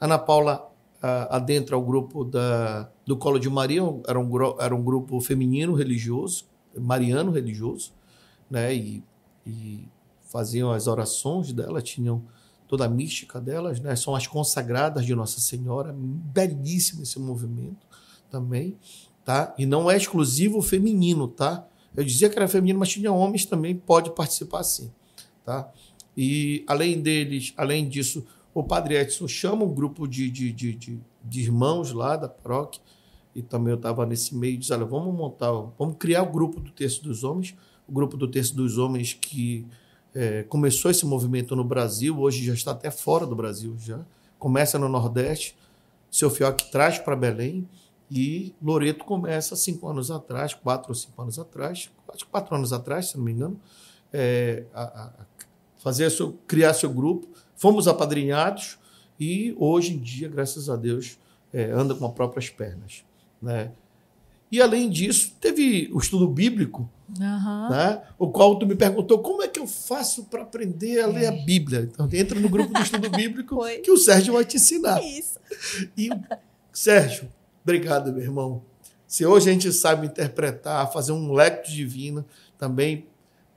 [SPEAKER 2] Ana Paula adentra o grupo da, do Colo de Maria, era um, era um grupo feminino religioso, mariano religioso, né? E, e faziam as orações dela, tinham toda a mística delas, né? São as consagradas de Nossa Senhora, belíssimo esse movimento também, tá? E não é exclusivo feminino, tá? Eu dizia que era feminino, mas tinha homens também, pode participar sim, tá? E além deles, além disso, o Padre Edson chama um grupo de, de, de, de, de irmãos lá da paróquia, e também eu estava nesse meio, diz, olha, vamos montar, vamos criar o grupo do Terço dos Homens, o grupo do Terço dos Homens que é, começou esse movimento no Brasil, hoje já está até fora do Brasil já. Começa no Nordeste, seu Fioc traz para Belém e Loreto começa cinco anos atrás, quatro ou cinco anos atrás, acho que quatro anos atrás, se não me engano, é, a- a fazer seu, criar seu grupo. Fomos apadrinhados e hoje em dia, graças a Deus, é, anda com as próprias pernas, né? E além disso, teve o estudo bíblico
[SPEAKER 1] Aham.
[SPEAKER 2] né? o qual tu me perguntou como é que eu faço para aprender a ler a Bíblia. Então, entra no grupo do estudo bíblico *laughs*
[SPEAKER 1] Foi.
[SPEAKER 2] que o Sérgio vai te ensinar.
[SPEAKER 1] É isso.
[SPEAKER 2] E, Sérgio, obrigado, meu irmão. Se hoje a gente sabe interpretar, fazer um lecto divino, também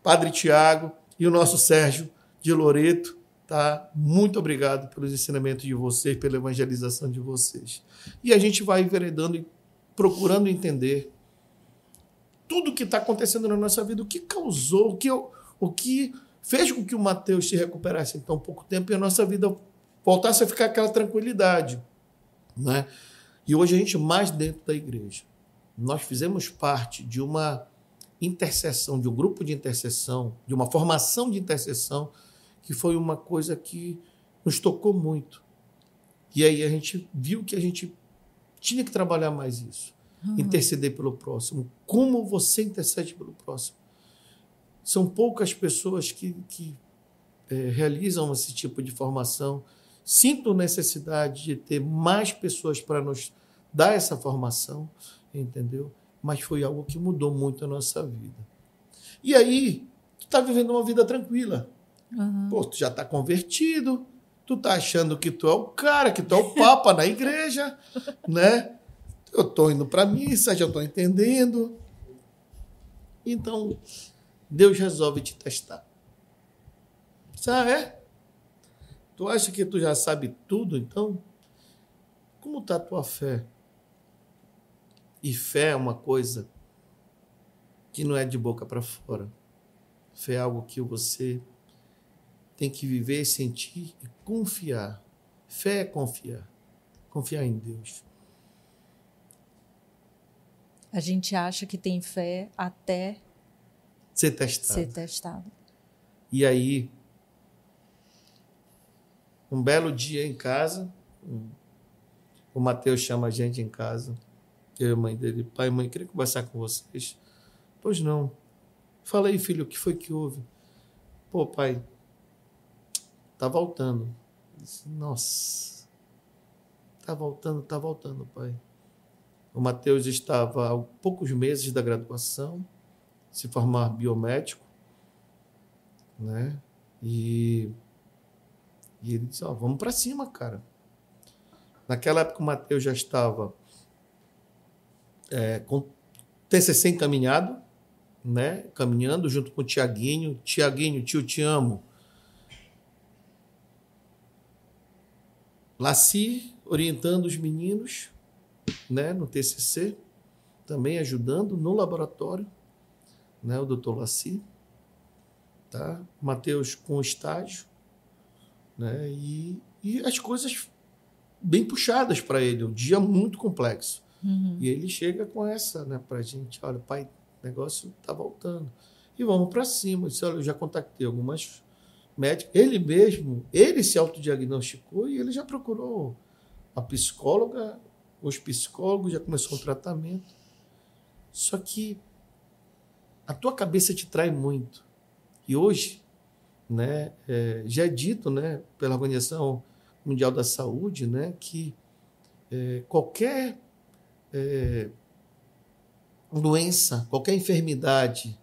[SPEAKER 2] Padre Tiago e o nosso Sérgio de Loreto, tá? Muito obrigado pelos ensinamentos de vocês, pela evangelização de vocês. E a gente vai enveredando procurando entender tudo que está acontecendo na nossa vida, o que causou, o que, o que fez com que o Mateus se recuperasse em tão pouco tempo e a nossa vida voltasse a ficar aquela tranquilidade. Né? E hoje a gente mais dentro da igreja. Nós fizemos parte de uma intercessão, de um grupo de intercessão, de uma formação de intercessão, que foi uma coisa que nos tocou muito. E aí a gente viu que a gente tinha que trabalhar mais isso. Interceder pelo próximo. Como você intercede pelo próximo? São poucas pessoas que, que eh, realizam esse tipo de formação. Sinto necessidade de ter mais pessoas para nos dar essa formação, entendeu? Mas foi algo que mudou muito a nossa vida. E aí, tu está vivendo uma vida tranquila.
[SPEAKER 1] Aham.
[SPEAKER 2] Pô, tu já está convertido, tu tá achando que tu é o cara, que tu é o papa na igreja, *laughs* né? Eu tô indo para missa, já tô entendendo. Então, Deus resolve te testar. Sabe? É? Tu acha que tu já sabe tudo, então? Como tá a tua fé? E fé é uma coisa que não é de boca para fora. Fé é algo que você tem que viver, sentir e confiar. Fé é confiar. Confiar em Deus.
[SPEAKER 1] A gente acha que tem fé até
[SPEAKER 2] Ser testado.
[SPEAKER 1] ser testado.
[SPEAKER 2] E aí, um belo dia em casa, o Mateus chama a gente em casa, eu e a mãe dele, pai e mãe, queria conversar com vocês. Pois não. Fala aí, filho, o que foi que houve? Pô, pai, tá voltando. Disse, Nossa, tá voltando, tá voltando, pai. O Mateus estava há poucos meses da graduação, se formar biomédico, né? E, e ele disse: Ó, vamos para cima, cara. Naquela época o Mateus já estava é, com TCC encaminhado, né? Caminhando junto com o Tiaguinho. Tiaguinho, tio, te amo. Laci orientando os meninos, né? No TCC, também ajudando no laboratório, né? O doutor Laci, tá? Mateus com estágio, né? E, e as coisas bem puxadas para ele, um dia muito complexo.
[SPEAKER 1] Uhum.
[SPEAKER 2] E ele chega com essa, né, para a gente, olha, pai, o negócio está voltando. E vamos para cima. Eu disse, olha, eu já contactei algumas médicas. Ele mesmo, ele se autodiagnosticou e ele já procurou a psicóloga, os psicólogos, já começou o tratamento. Só que a tua cabeça te trai muito. E hoje, né, é, já é dito né, pela Organização Mundial da Saúde né, que é, qualquer é, doença, qualquer enfermidade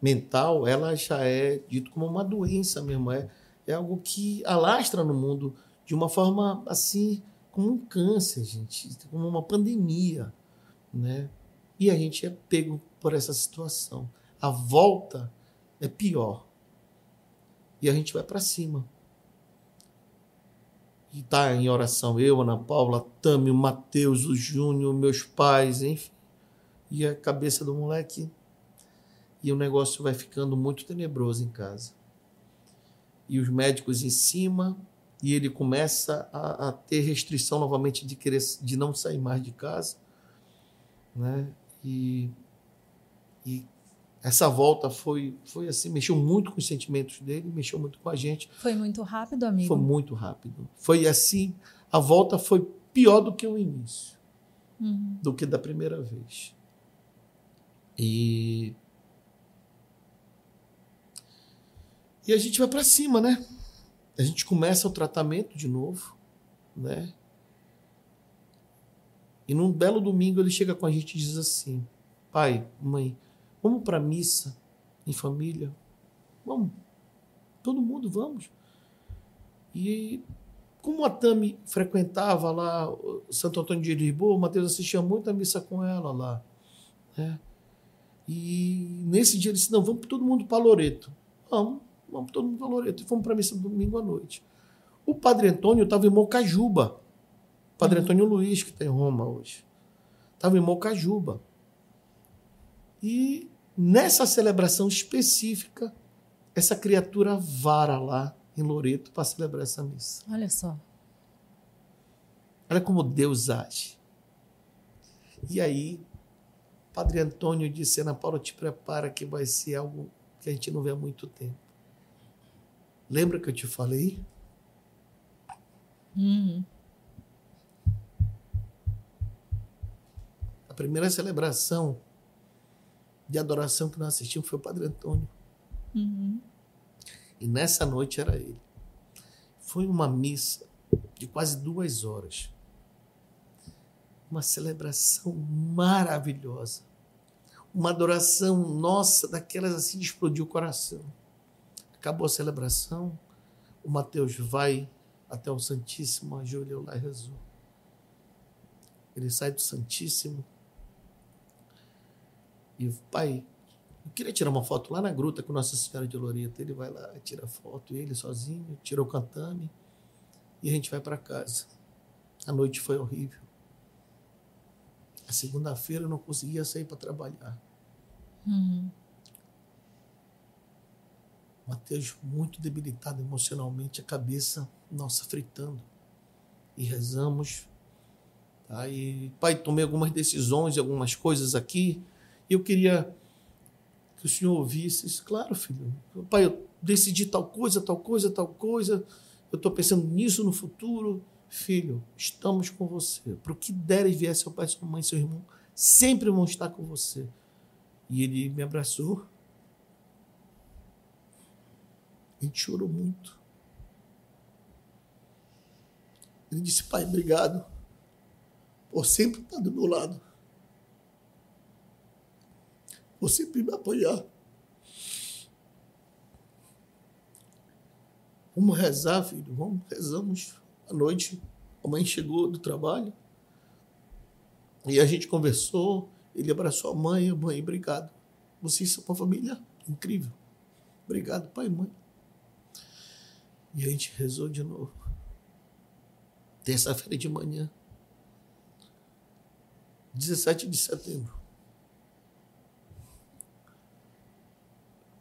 [SPEAKER 2] mental, ela já é dito como uma doença mesmo. É, é algo que alastra no mundo de uma forma assim, como um câncer, gente, como uma pandemia, né? E a gente é pego por essa situação. A volta é pior. E a gente vai para cima. E tá em oração eu, Ana Paula, Tami, o Mateus, o Júnior, meus pais, enfim e a cabeça do moleque e o negócio vai ficando muito tenebroso em casa. E os médicos em cima e ele começa a, a ter restrição novamente de querer de não sair mais de casa, né? E, e essa volta foi foi assim mexeu muito com os sentimentos dele, mexeu muito com a gente.
[SPEAKER 1] Foi muito rápido, amigo.
[SPEAKER 2] Foi muito rápido. Foi assim, a volta foi pior do que o início,
[SPEAKER 1] Uhum.
[SPEAKER 2] do que da primeira vez. E. E a gente vai para cima, né? A gente começa o tratamento de novo, né? E num belo domingo ele chega com a gente e diz assim: Pai, mãe, vamos para missa em família? Vamos. Todo mundo vamos. E como a Tami frequentava lá Santo Antônio de Lisboa, o Mateus assistia muito a missa com ela lá. Né? E nesse dia ele disse: Não, vamos todo mundo para Loreto. Vamos, vamos todo mundo para Loreto. E fomos para a missa domingo à noite. O padre Antônio estava em Mocajuba. O padre
[SPEAKER 1] Uhum.
[SPEAKER 2] Antônio Luiz, que está em Roma hoje. Estava em Mocajuba. E nessa celebração específica, essa criatura vara lá em Loreto para celebrar essa missa.
[SPEAKER 1] Olha só.
[SPEAKER 2] Olha como Deus age. E aí, Padre Antônio disse: Ana Paula, te prepara que vai ser algo que a gente não vê há muito tempo. Lembra que eu te falei?
[SPEAKER 1] Uhum.
[SPEAKER 2] A primeira celebração de adoração que nós assistimos foi o Padre Antônio.
[SPEAKER 1] Uhum.
[SPEAKER 2] E nessa noite era ele. Foi uma missa de quase duas horas. Uma celebração maravilhosa. Uma adoração nossa, daquelas assim de explodir o coração. Acabou a celebração, o Mateus vai até o Santíssimo, ajoelhou lá e rezou. Ele sai do Santíssimo e, pai, eu queria tirar uma foto lá na gruta com Nossa Senhora de Loreto. Ele vai lá, tira foto, ele sozinho, tira o cantame e a gente vai para casa. A noite foi horrível. A segunda-feira eu não conseguia sair para trabalhar.
[SPEAKER 1] Uhum.
[SPEAKER 2] Mateus muito debilitado emocionalmente, a cabeça, nossa, fritando. E rezamos. Tá? E, pai, tomei algumas decisões, algumas coisas aqui, e eu queria que o senhor ouvisse. Claro, filho. Pai, eu decidi tal coisa, tal coisa, tal coisa. Eu estou pensando nisso no futuro. Filho, estamos com você. Para o que der e vier, seu pai, sua mãe, seu irmão, sempre vão estar com você. E ele me abraçou. A gente chorou muito. Ele disse, pai, obrigado por sempre estar do meu lado. Por sempre me apoiar. Vamos rezar, filho. Vamos, rezamos à noite. A mãe chegou do trabalho. E a gente conversou. Ele abraçou a mãe. Mãe, obrigado. Vocês são uma família incrível. Obrigado, pai e mãe. E a gente rezou de novo. Terça-feira de manhã. 17 de setembro.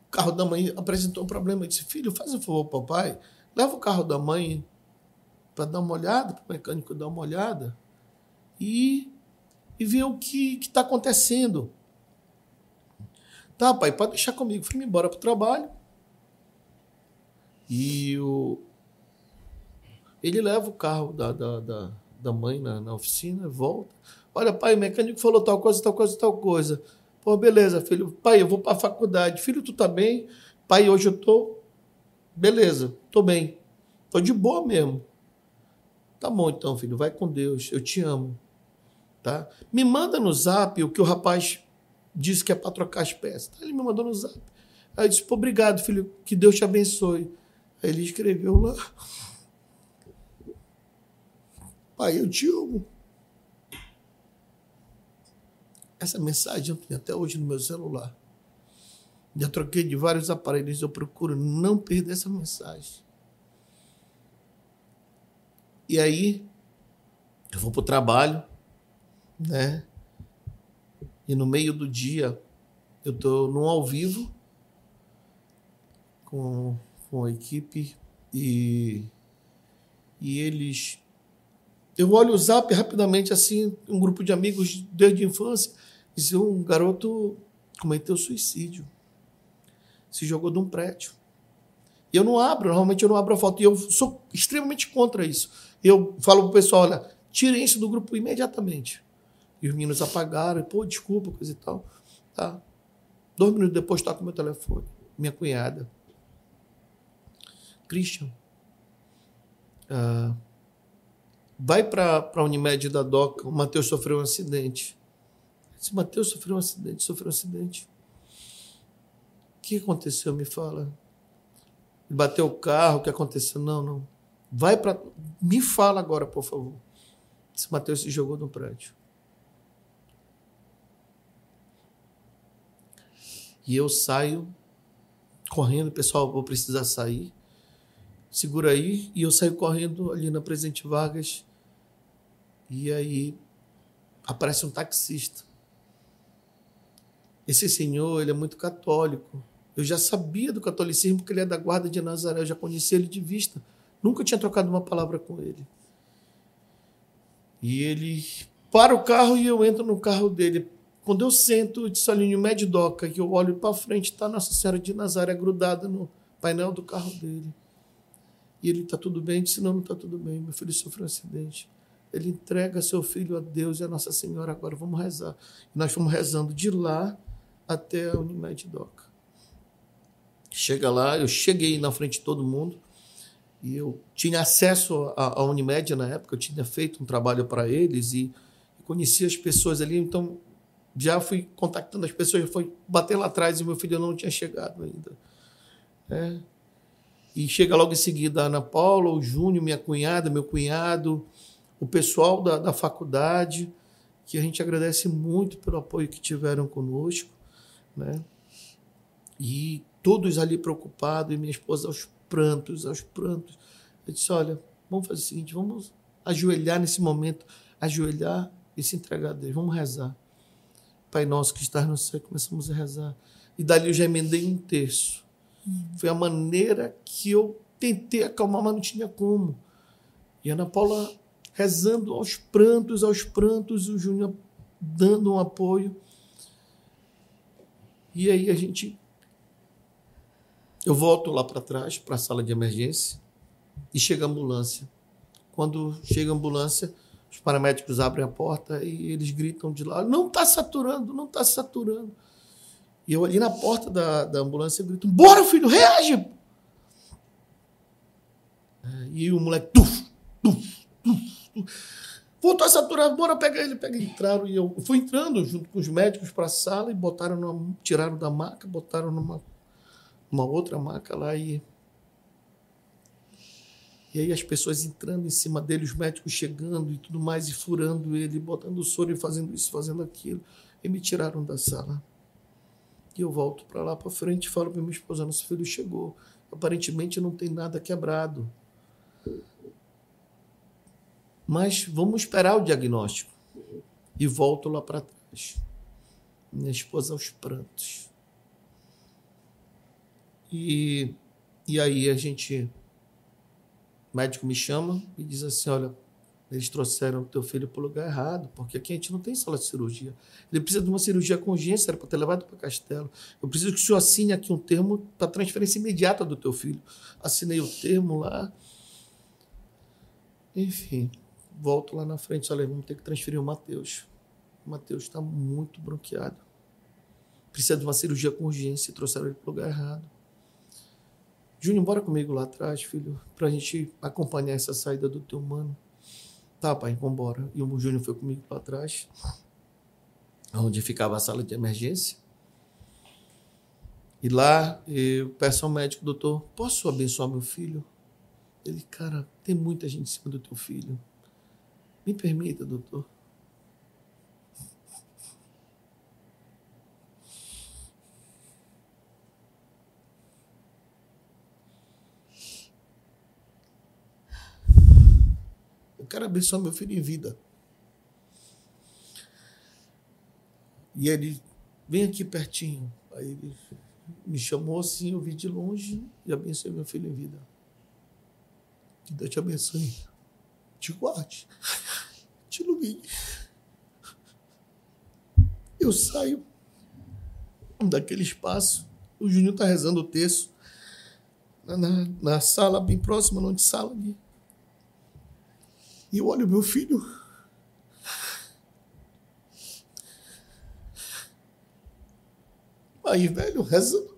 [SPEAKER 2] O carro da mãe apresentou um problema. Eu disse, filho, faz um favor papai. Leva o carro da mãe para dar uma olhada, para o mecânico dar uma olhada. E, e ver o que está acontecendo. Tá, pai, pode deixar comigo. Fui embora para o trabalho. E o, ele leva o carro da, da, da, da mãe na, na oficina, volta. Olha, pai, o mecânico falou tal coisa, tal coisa, tal coisa. Pô, beleza, filho. Pai, eu vou para a faculdade. Filho, tu tá bem? Pai, hoje eu tô. Beleza, tô bem. Tô de boa mesmo. Tá bom então, filho. Vai com Deus. Eu te amo. Tá? Me manda no zap o que o rapaz disse que é para trocar as peças. Ele me mandou no zap. Aí eu disse, obrigado, filho. Que Deus te abençoe. Aí ele escreveu lá. Pai, eu te amo. Essa mensagem eu tenho até hoje no meu celular. Já troquei de vários aparelhos, eu procuro não perder essa mensagem. E aí, eu vou para o trabalho, né? E no meio do dia, eu estou num ao vivo com, com a equipe e, e eles eu olho o zap rapidamente, assim, um grupo de amigos desde a infância, e um garoto cometeu suicídio. Se jogou de um prédio. E eu não abro, normalmente eu não abro a foto. E eu sou extremamente contra isso. Eu falo pro pessoal, olha, tirem isso do grupo imediatamente. E os meninos apagaram, pô, desculpa, coisa e tal. Tá. Dois minutos depois toca meu telefone. Minha cunhada. Christian. Uh, Vai para a Unimed da DOCA, o Matheus sofreu um acidente. Esse Matheus sofreu um acidente, sofreu um acidente. O que aconteceu? Me fala. Ele bateu o carro, o que aconteceu? Não, não. Vai para. Me fala agora, por favor. Esse Matheus se jogou no prédio. E eu saio correndo, pessoal, vou precisar sair. Segura aí. E eu saio correndo ali na Presidente Vargas e aí aparece um taxista. Esse senhor, ele é muito católico. Eu já sabia do catolicismo porque ele é da guarda de Nazaré, eu já conhecia ele de vista. Nunca tinha trocado uma palavra com ele. E ele para o carro e eu entro no carro dele. Quando eu sento, de solinho Meddoca, que eu olho para frente, está Nossa Senhora de Nazaré grudada no painel do carro dele. E ele está tudo bem? Disse, não, não está tudo bem. Meu filho sofreu um acidente. Ele entrega seu filho a Deus e a Nossa Senhora. Agora vamos rezar. E nós fomos rezando de lá até a Unimed Doca. Chega lá, eu cheguei na frente de todo mundo e eu tinha acesso à, Unimed na época, eu tinha feito um trabalho para eles e, e conhecia as pessoas ali, então já fui contactando as pessoas, foi bater lá atrás e meu filho não tinha chegado ainda. É. E chega logo em seguida a Ana Paula, o Júnior, minha cunhada, meu cunhado, o pessoal da, da faculdade, que a gente agradece muito pelo apoio que tiveram conosco, né? E todos ali preocupados, e minha esposa aos prantos, aos prantos. Eu disse: olha, vamos fazer o seguinte, vamos ajoelhar nesse momento, ajoelhar e se entregar a Deus, vamos rezar. Pai nosso que estás no céu, começamos a rezar. E dali eu já emendei um terço. Foi a maneira que eu tentei acalmar, mas não tinha como. E Ana Paula rezando aos prantos, aos prantos, o Júnior dando um apoio. E aí a gente. Eu volto lá para trás, para a sala de emergência, e chega a ambulância. Quando chega a ambulância, os paramédicos abrem a porta e eles gritam de lá: não está saturando, não está saturando. E eu ali na porta da, da ambulância grito: bora, filho, reage! É, e o moleque, tuf, tuf, tuf, Voltou a saturar, bora pegar ele, pega entraram e eu fui entrando junto com os médicos para a sala e botaram numa, tiraram da maca, botaram numa uma outra maca lá e E aí as pessoas entrando em cima dele, os médicos chegando e tudo mais, e furando ele, botando soro e fazendo isso, fazendo aquilo. E me tiraram da sala. E eu volto para lá para frente e falo para minha esposa: nosso filho chegou. Aparentemente não tem nada quebrado. Mas vamos esperar o diagnóstico. E volto lá para trás. Minha esposa aos prantos. E, e aí a gente. O médico me chama e diz assim: olha, eles trouxeram o teu filho para o lugar errado, porque aqui a gente não tem sala de cirurgia. Ele precisa de uma cirurgia com urgência, era para ter levado para Castelo. Eu preciso que o senhor assine aqui um termo para transferência imediata do teu filho. Assinei o termo lá. Enfim, volto lá na frente, olha, vamos ter que transferir o Matheus. O Matheus está muito bronqueado. Precisa de uma cirurgia com urgência, trouxeram ele para o lugar errado. Júnior, bora comigo lá atrás, filho, para a gente acompanhar essa saída do teu mano. Tá, pai, vambora. E o Júnior foi comigo para trás, onde ficava a sala de emergência. E lá eu peço ao médico, doutor, posso abençoar meu filho? Ele, cara, tem muita gente em cima do teu filho. Me permita, doutor. Quero abençoar meu filho em vida. E ele, vem aqui pertinho. Aí ele me chamou assim, eu vi de longe e abençoei meu filho em vida. Que Deus te abençoe. Te guarde. Te ilumine. Eu saio daquele espaço. O Júnior está rezando o texto na, na, na, sala bem próxima, não de sala ali. E eu olho meu filho. Aí, velho, rezando,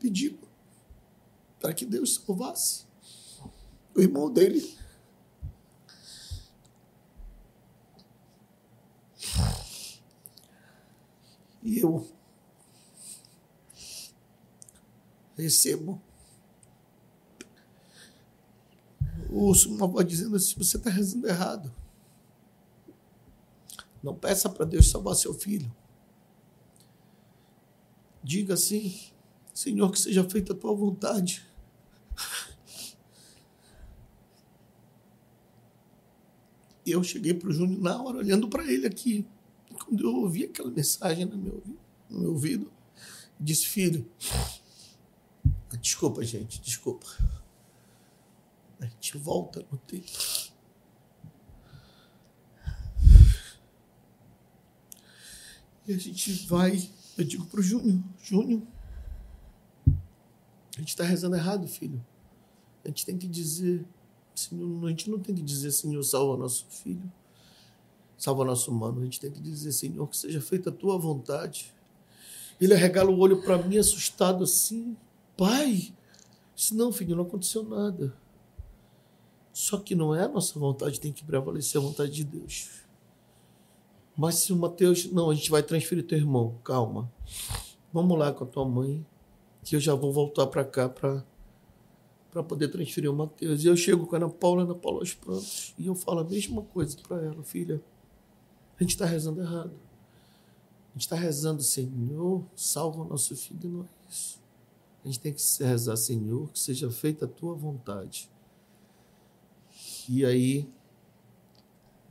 [SPEAKER 2] pedindo para que Deus salvasse o irmão dele. E eu recebo ouço uma voz dizendo assim: você está rezando errado. Não peça para Deus salvar seu filho. Diga assim: Senhor, que seja feita a tua vontade. Eu cheguei para o Júnior na hora, olhando para ele aqui. Quando eu ouvi aquela mensagem no meu, no meu ouvido, disse: Filho, desculpa, gente, desculpa. A gente volta no tempo. E a gente vai, eu digo para o Júnior, Júnior, a gente está rezando errado, filho. A gente tem que dizer, Senhor, a gente não tem que dizer, Senhor, salva nosso filho, salva nosso humano. A gente tem que dizer, Senhor, que seja feita a tua vontade. Ele arregala o olho para mim, assustado assim. Pai, disse, não, filho, não aconteceu nada. Só que não é a nossa vontade, tem que prevalecer a vontade de Deus. Mas se o Mateus, não, a gente vai transferir teu irmão, calma. Vamos lá com a tua mãe, que eu já vou voltar para cá para para poder transferir o Mateus. E eu chego com a Ana Paula, a Ana Paula aos prontos, e eu falo a mesma coisa para ela, filha. A gente está rezando errado. A gente está rezando, Senhor, salva o nosso filho, não é isso. A gente tem que rezar, Senhor, que seja feita a tua vontade. E aí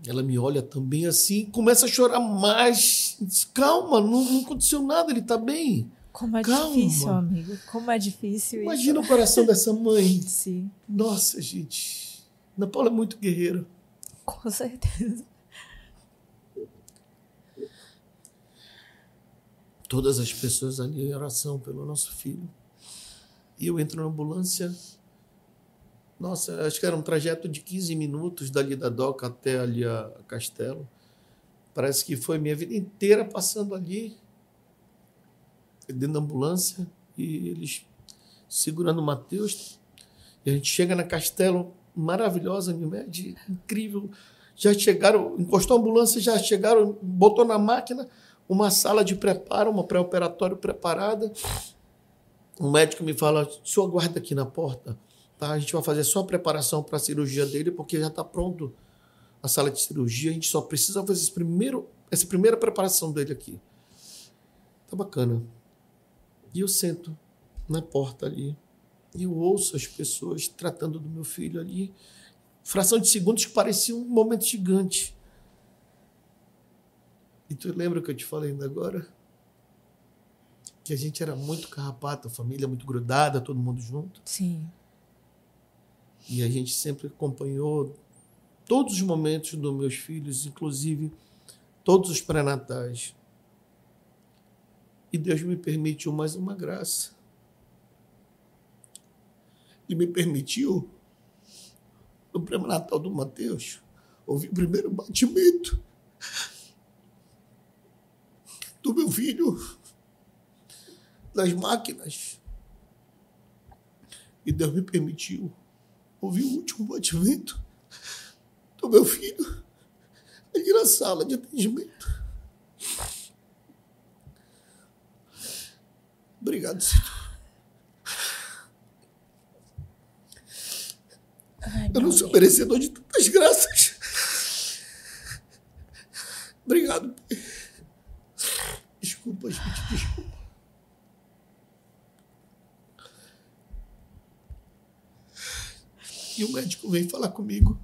[SPEAKER 2] ela me olha também assim, começa a chorar mais. Diz, Calma, não, não aconteceu nada, ele está bem.
[SPEAKER 1] Como é
[SPEAKER 2] Calma.
[SPEAKER 1] difícil, amigo. Como é difícil
[SPEAKER 2] Imagina
[SPEAKER 1] isso.
[SPEAKER 2] o coração dessa mãe. *laughs*
[SPEAKER 1] Sim,
[SPEAKER 2] Nossa, gente. Ana Paula é muito guerreira.
[SPEAKER 1] com certeza.
[SPEAKER 2] Todas as pessoas ali em oração pelo nosso filho. E eu entro na ambulância. Nossa, acho que era um trajeto de 15 minutos dali da Doca até ali a Castelo. Parece que foi minha vida inteira passando ali, dentro da ambulância, e eles segurando o Matheus. E a gente chega na Castelo, maravilhosa, Unimed, incrível. Já chegaram, encostou a ambulância, já chegaram, botou na máquina uma sala de preparo, uma pré-operatório preparada. O médico me fala: o senhor aguarda aqui na porta Tá? A gente vai fazer só a preparação para a cirurgia dele, porque já está pronto a sala de cirurgia. A gente só precisa fazer esse primeiro, essa primeira preparação dele aqui. Tá bacana. E eu sento na porta ali e eu ouço as pessoas tratando do meu filho ali. Fração de segundos que parecia um momento gigante. E tu lembra o que eu te falei ainda agora? Que a gente era muito carrapato, a família muito grudada, todo mundo junto.
[SPEAKER 1] Sim.
[SPEAKER 2] E a gente sempre acompanhou todos os momentos dos meus filhos, inclusive todos os pré-natais. E Deus me permitiu mais uma graça. Ele me permitiu, no pré-natal do Mateus, ouvir o primeiro batimento do meu filho nas máquinas. E Deus me permitiu ouvir o último batimento do meu filho ali na sala de atendimento. Obrigado, Senhor.
[SPEAKER 1] Ai,
[SPEAKER 2] Eu não sou merecedor de tantas graças. Obrigado. Desculpa, gente, desculpa. E o médico veio falar comigo.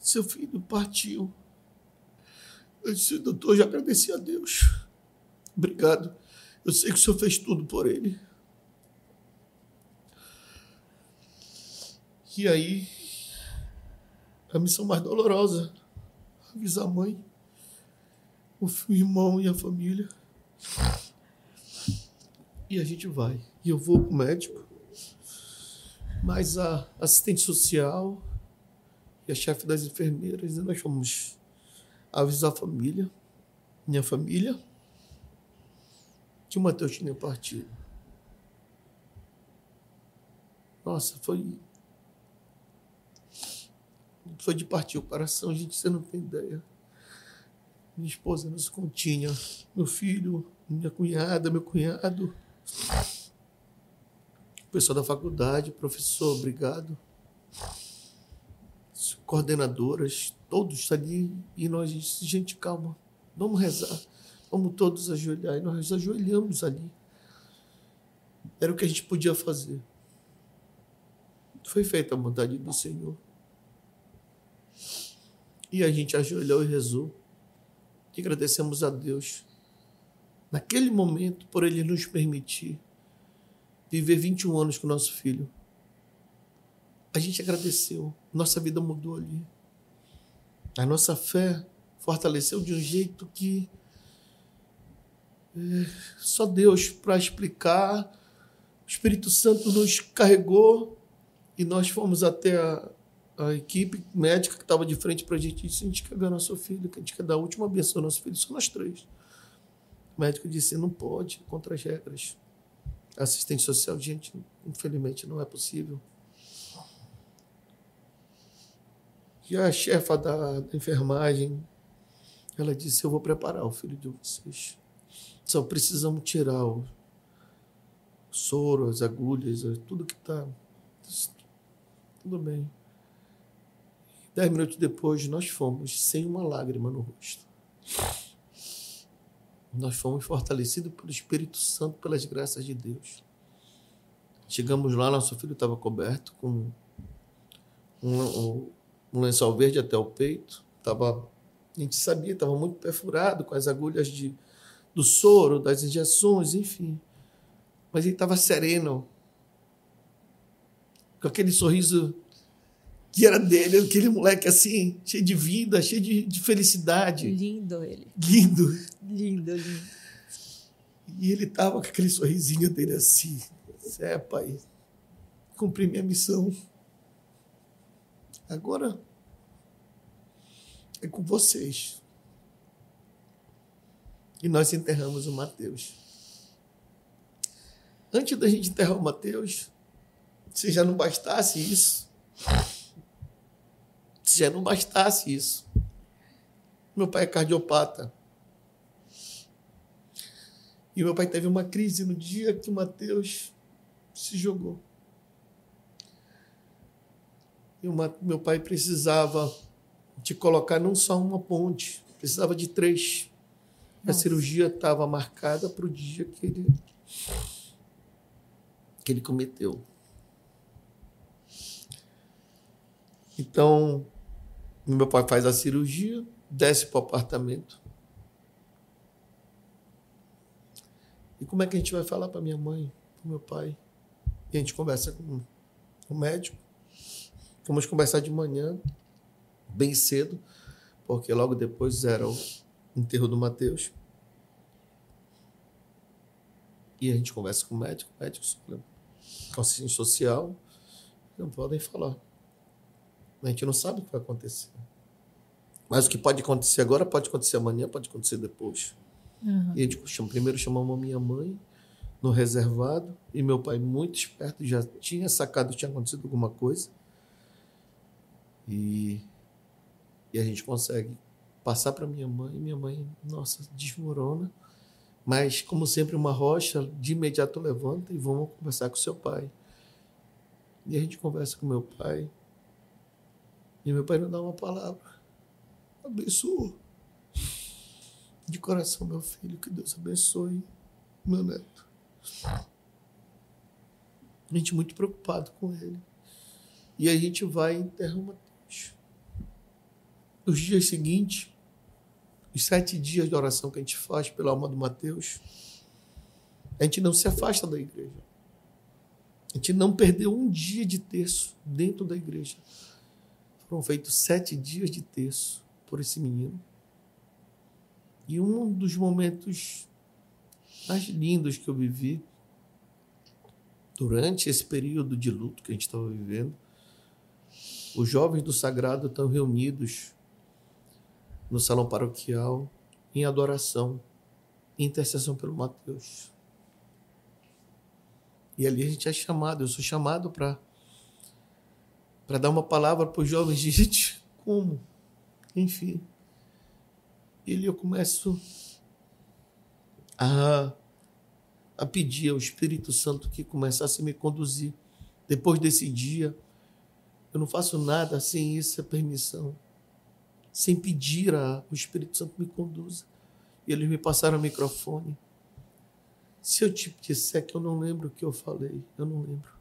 [SPEAKER 2] Seu filho partiu. Eu disse, doutor, já agradeci a Deus. Obrigado. Eu sei que o senhor fez tudo por ele. E aí, a missão mais dolorosa, avisar a mãe, o irmão e a família. E a gente vai. E eu vou pro médico, mas a assistente social e a chefe das enfermeiras, nós fomos avisar a família, minha família, que o Matheus tinha partido. Nossa, foi foi de partir o coração, gente, você não tem ideia. Minha esposa nos continha, meu filho, minha cunhada, meu cunhado, pessoal da faculdade, professor, obrigado. As Coordenadoras, todos ali, e nós disse, gente, calma, vamos rezar, vamos todos ajoelhar, e nós ajoelhamos ali. Era o que a gente podia fazer. Foi feita a vontade do Senhor. E a gente ajoelhou e rezou. E agradecemos a Deus, naquele momento, por Ele nos permitir viver 21 anos com nosso filho. A gente agradeceu. Nossa vida mudou ali. A nossa fé fortaleceu de um jeito que é, só Deus para explicar. O Espírito Santo nos carregou e nós fomos até a, a equipe médica que estava de frente para a gente disse: a gente quer ver nosso filho, que a gente quer dar a última benção ao nosso filho, só nós três. O médico disse: não pode, contra as regras. Assistente social, gente, infelizmente não é possível. E a chefa da, da enfermagem, ela disse: eu vou preparar o filho de vocês. Só precisamos tirar o soro, as agulhas, tudo que está. Tudo bem. Dez minutos depois, nós fomos sem uma lágrima no rosto. Nós fomos fortalecidos pelo Espírito Santo, pelas graças de Deus. Chegamos lá, nosso filho estava coberto com um, um, lençol verde até o peito. Tava, a gente sabia, estava muito perfurado com as agulhas de, do soro, das injeções, enfim. Mas ele estava sereno, com aquele sorriso que era dele, aquele moleque assim, cheio de vida, cheio de, de felicidade.
[SPEAKER 1] Lindo ele.
[SPEAKER 2] Lindo.
[SPEAKER 1] Lindo, lindo.
[SPEAKER 2] E ele tava com aquele sorrisinho dele assim. É, pai, cumpri minha missão. Agora é com vocês. E nós enterramos o Mateus. Antes da gente enterrar o Mateus, se já não bastasse isso, se já não bastasse isso, meu pai é cardiopata. E meu pai teve uma crise no dia que o Mateus se jogou. E uma, meu pai precisava de colocar não só uma ponte, precisava de três. Nossa. A cirurgia estava marcada para o dia que ele, que ele cometeu. Então, meu pai faz a cirurgia, desce para o apartamento. E como é que a gente vai falar para minha mãe, para meu pai? E a gente conversa com o médico. Vamos conversar de manhã, bem cedo, porque logo depois era o enterro do Mateus. E a gente conversa com o médico, o médico com social, não podem falar. A gente não sabe o que vai acontecer. Mas o que pode acontecer agora pode acontecer amanhã, pode acontecer depois. Uhum. E a gente chama, primeiro chamamos a minha mãe no reservado, e meu pai, muito esperto, já tinha sacado que tinha acontecido alguma coisa. E, e a gente consegue passar para minha mãe, minha mãe, nossa, desmorona. Mas, como sempre, uma rocha, de imediato levanta e vamos conversar com seu pai. E a gente conversa com meu pai. E meu pai não dá uma palavra. Abençoa. De coração, meu filho, que Deus abençoe meu neto. A gente muito preocupado com ele. E a gente vai e enterra o Mateus. Nos dias seguintes, os sete dias de oração que a gente faz pela alma do Mateus, a gente não se afasta da igreja. A gente não perdeu um dia de terço dentro da igreja. Foram feitos sete dias de terço por esse menino. E um dos momentos mais lindos que eu vivi durante esse período de luto que a gente estava vivendo, os jovens do Sagrado estão reunidos no salão paroquial em adoração, em intercessão pelo Mateus. E ali a gente é chamado, eu sou chamado para para dar uma palavra para os jovens, gente, *laughs* como? Enfim. Ele eu começo a, a pedir ao Espírito Santo que começasse a me conduzir. Depois desse dia, eu não faço nada sem essa permissão, sem pedir ao Espírito Santo me conduza. E eles me passaram o microfone. Se eu te disser que eu não lembro o que eu falei, eu não lembro.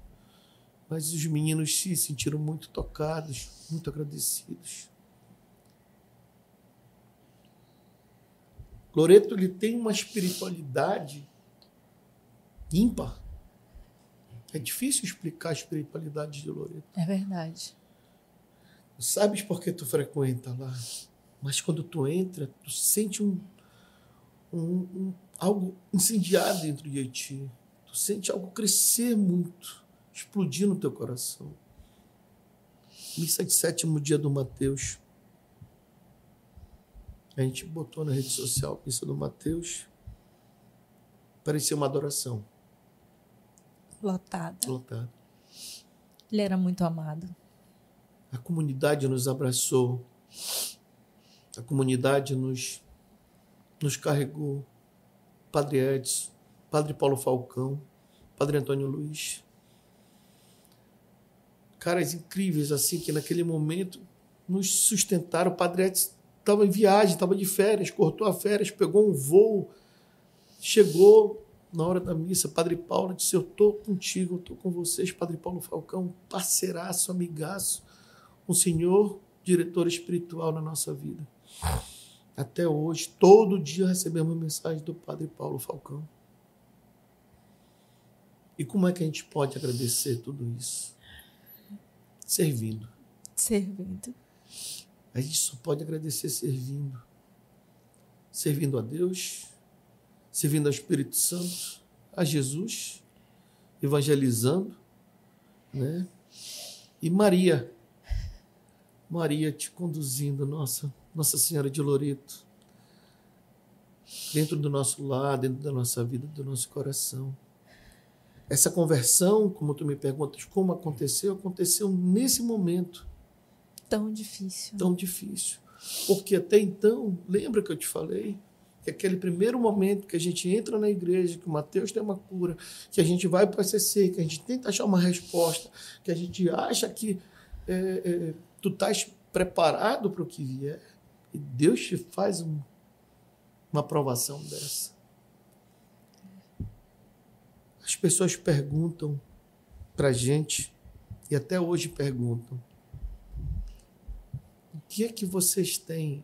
[SPEAKER 2] Mas os meninos se sentiram muito tocados, muito agradecidos. Loreto ele tem uma espiritualidade ímpar. É difícil explicar a espiritualidade de Loreto.
[SPEAKER 1] É verdade.
[SPEAKER 2] Tu sabes por que tu frequenta lá, mas quando tu entra, tu sente um, um, um algo incendiado dentro de ti. Tu sente algo crescer muito, explodir no teu coração. Missa de sétimo dia do Mateus. A gente botou na rede social isso do Mateus. Parecia uma adoração.
[SPEAKER 1] Lotado.
[SPEAKER 2] Lotado.
[SPEAKER 1] Ele era muito amado.
[SPEAKER 2] A comunidade nos abraçou. A comunidade nos, nos carregou. Padre Edson, Padre Paulo Falcão, Padre Antônio Luiz. Caras incríveis assim que naquele momento nos sustentaram. O Padre estava em viagem, estava de férias, cortou a férias, pegou um voo, chegou na hora da missa, Padre Paulo disse: Eu estou contigo, eu estou com vocês, Padre Paulo Falcão, parceiraço, amigaço, um senhor diretor espiritual na nossa vida. Até hoje, todo dia recebemos mensagem do Padre Paulo Falcão. E como é que a gente pode agradecer tudo isso? Servindo.
[SPEAKER 1] Servindo.
[SPEAKER 2] A gente só pode agradecer servindo. Servindo a Deus, servindo ao Espírito Santo, a Jesus, evangelizando, né? E Maria, Maria te conduzindo, nossa, Nossa Senhora de Loreto, dentro do nosso lar, dentro da nossa vida, do nosso coração. Essa conversão, como tu me perguntas, como aconteceu, aconteceu nesse momento
[SPEAKER 1] tão difícil.
[SPEAKER 2] Tão difícil. Porque até então, lembra que eu te falei? que aquele primeiro momento que a gente entra na igreja, que o Mateus tem uma cura, que a gente vai para o SCC, que a gente tenta achar uma resposta, que a gente acha que é, é, tu estás preparado para o que vier, e Deus te faz um, uma aprovação dessa. As pessoas perguntam para gente, e até hoje perguntam, o que é que vocês têm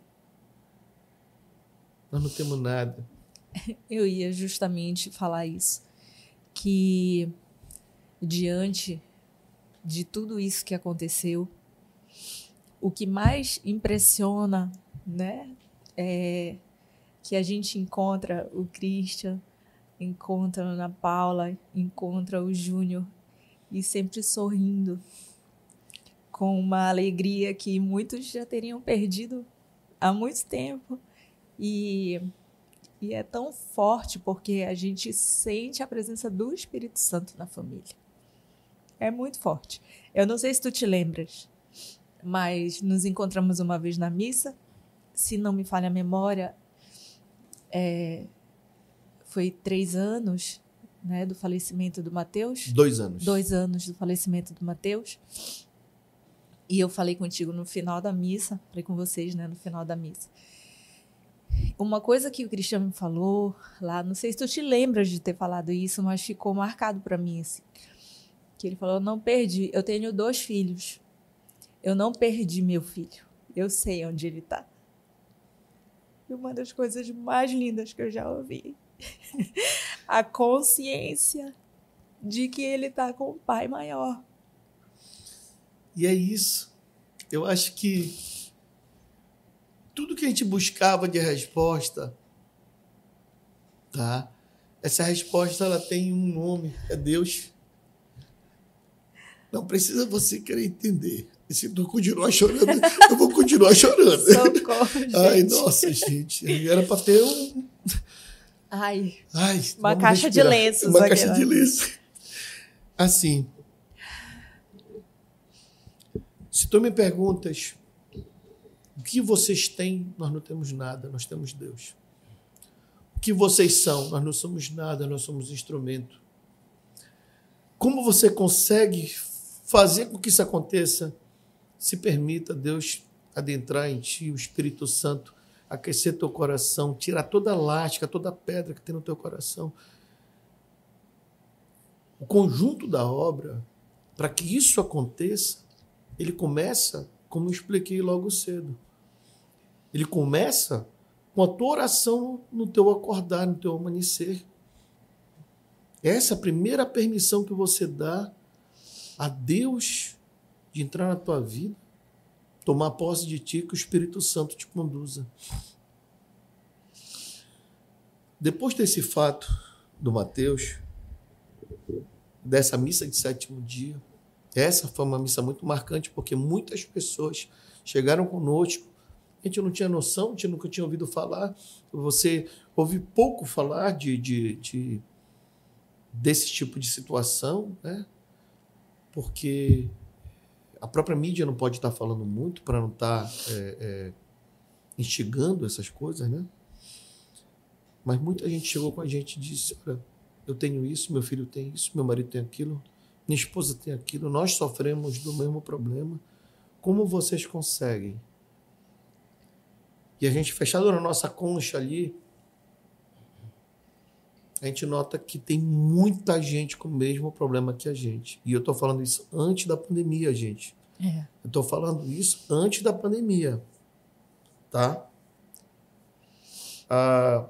[SPEAKER 2] nós não temos nada. *laughs*
[SPEAKER 1] Eu ia justamente falar isso. Que diante de tudo isso que aconteceu, o que mais impressiona, né, é que a gente encontra o Christian, encontra a Ana Paula, encontra o Júnior e sempre sorrindo, com uma alegria que muitos já teriam perdido há muito tempo. E, e é tão forte porque a gente sente a presença do Espírito Santo na família. É muito forte. Eu não sei se tu te lembras, mas nos encontramos uma vez na missa. Se não me falha a memória, é, foi três anos né, do falecimento do Mateus.
[SPEAKER 2] Dois anos.
[SPEAKER 1] Dois anos do falecimento do Mateus. E eu falei contigo no final da missa, falei com vocês, né, no final da missa, uma coisa que o Cristiano me falou lá, não sei se tu te lembras de ter falado isso, mas ficou marcado para mim assim. Que ele falou: "Não perdi, eu tenho dois filhos. Eu não perdi meu filho. Eu sei onde ele está." E uma das coisas mais lindas que eu já ouvi. *laughs* a consciência de que ele está com o pai maior.
[SPEAKER 2] E é isso. Eu acho que tudo que a gente buscava de resposta, tá? Essa resposta ela tem um nome, é Deus. Não precisa você querer entender. E se tu continuar chorando, eu vou continuar chorando. *laughs*
[SPEAKER 1] Socorro, gente.
[SPEAKER 2] Ai, nossa, gente. Era para ter um.
[SPEAKER 1] Ai.
[SPEAKER 2] Ai
[SPEAKER 1] uma caixa respirar. de lenços.
[SPEAKER 2] Uma aqui, caixa né? de lenços. Assim. Se tu me perguntas o que vocês têm, nós não temos nada, nós temos Deus. O que vocês são, nós não somos nada, nós somos instrumento. Como você consegue fazer com que isso aconteça? Se permita Deus adentrar em ti, o Espírito Santo aquecer teu coração, tirar toda a lasca, toda a pedra que tem no teu coração. O conjunto da obra, para que isso aconteça, ele começa, como eu expliquei logo cedo, ele começa com a tua oração no teu acordar, no teu amanhecer. Essa é a primeira permissão que você dá a Deus de entrar na tua vida, tomar posse de ti, que o Espírito Santo te conduza. Depois desse fato do Mateus, dessa missa de sétimo dia, essa foi uma missa muito marcante, porque muitas pessoas chegaram conosco a gente não tinha noção, a gente nunca tinha ouvido falar. Você ouve pouco falar de, de, de desse tipo de situação, né? porque a própria mídia não pode estar falando muito para não estar é, é, instigando essas coisas, né? Mas muita gente chegou com a gente e disse: Olha, eu tenho isso, meu filho tem isso, meu marido tem aquilo, minha esposa tem aquilo, nós sofremos do mesmo problema. Como vocês conseguem? e a gente fechado na nossa concha ali, a gente nota que tem muita gente com o mesmo problema que a gente. E eu estou falando isso antes da pandemia, gente. É. Eu estou falando isso antes da pandemia. Tá? Ah,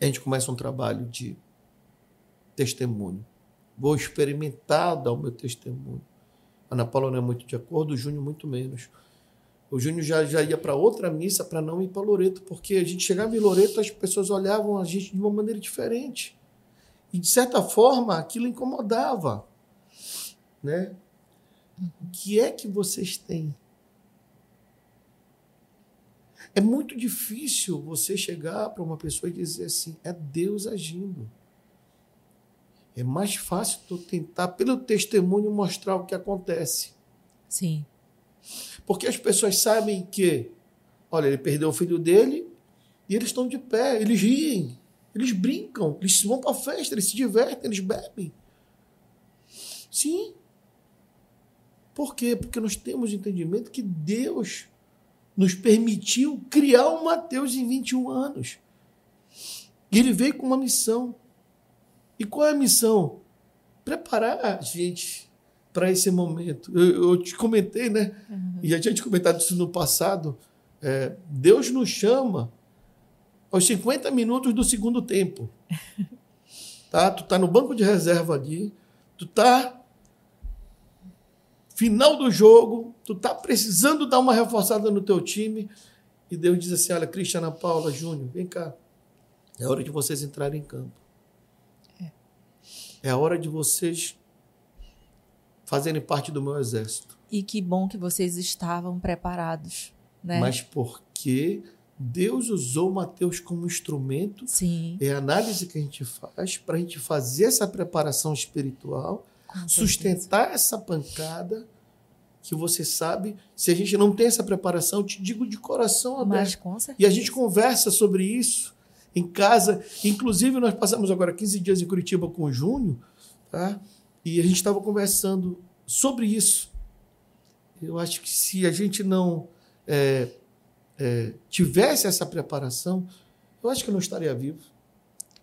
[SPEAKER 2] a gente começa um trabalho de testemunho. Vou experimentar dar o meu testemunho. A Ana Paula não é muito de acordo, o Júnior muito menos. O Júnior já, já ia para outra missa para não ir para Loreto, porque a gente chegava em Loreto, as pessoas olhavam a gente de uma maneira diferente. E, de certa forma, aquilo incomodava. Né? O que é que vocês têm? É muito difícil você chegar para uma pessoa e dizer assim: é Deus agindo. É mais fácil tu tentar, pelo testemunho, mostrar o que acontece.
[SPEAKER 1] Sim.
[SPEAKER 2] Porque as pessoas sabem que, olha, ele perdeu o filho dele, E eles estão de pé, eles riem, eles brincam, eles vão para festa, eles se divertem, eles bebem. Sim. Por quê? Porque nós temos entendimento que Deus nos permitiu criar o Mateus em 21 anos. E ele veio com uma missão. E qual é a missão? Preparar a gente para esse momento. Eu, eu, te comentei, né? Uhum. E a gente comentado isso no passado. É, Deus nos chama aos 50 minutos do segundo tempo. *laughs* Tá? Tu tá no banco de reserva ali, tu tá final do jogo, tu tá precisando dar uma reforçada no teu time e Deus diz assim: "Olha, Cristiana Paula, Júnior, vem cá. É hora de vocês entrarem em campo. É, é a hora de vocês fazerem parte do meu exército.
[SPEAKER 1] E que bom que vocês estavam preparados, né?
[SPEAKER 2] Mas porque Deus usou Mateus como instrumento.
[SPEAKER 1] Sim.
[SPEAKER 2] É a análise que a gente faz para a gente fazer essa preparação espiritual, sustentar essa pancada que você sabe, se a gente não tem essa preparação, te digo de coração aberto. Mas,
[SPEAKER 1] com certeza.
[SPEAKER 2] E a gente conversa sobre isso em casa. Inclusive, nós passamos agora 15 dias em Curitiba com o Júnior, tá? E a gente estava conversando sobre isso. Eu acho que se a gente não é, é, tivesse essa preparação, eu acho que eu não estaria vivo.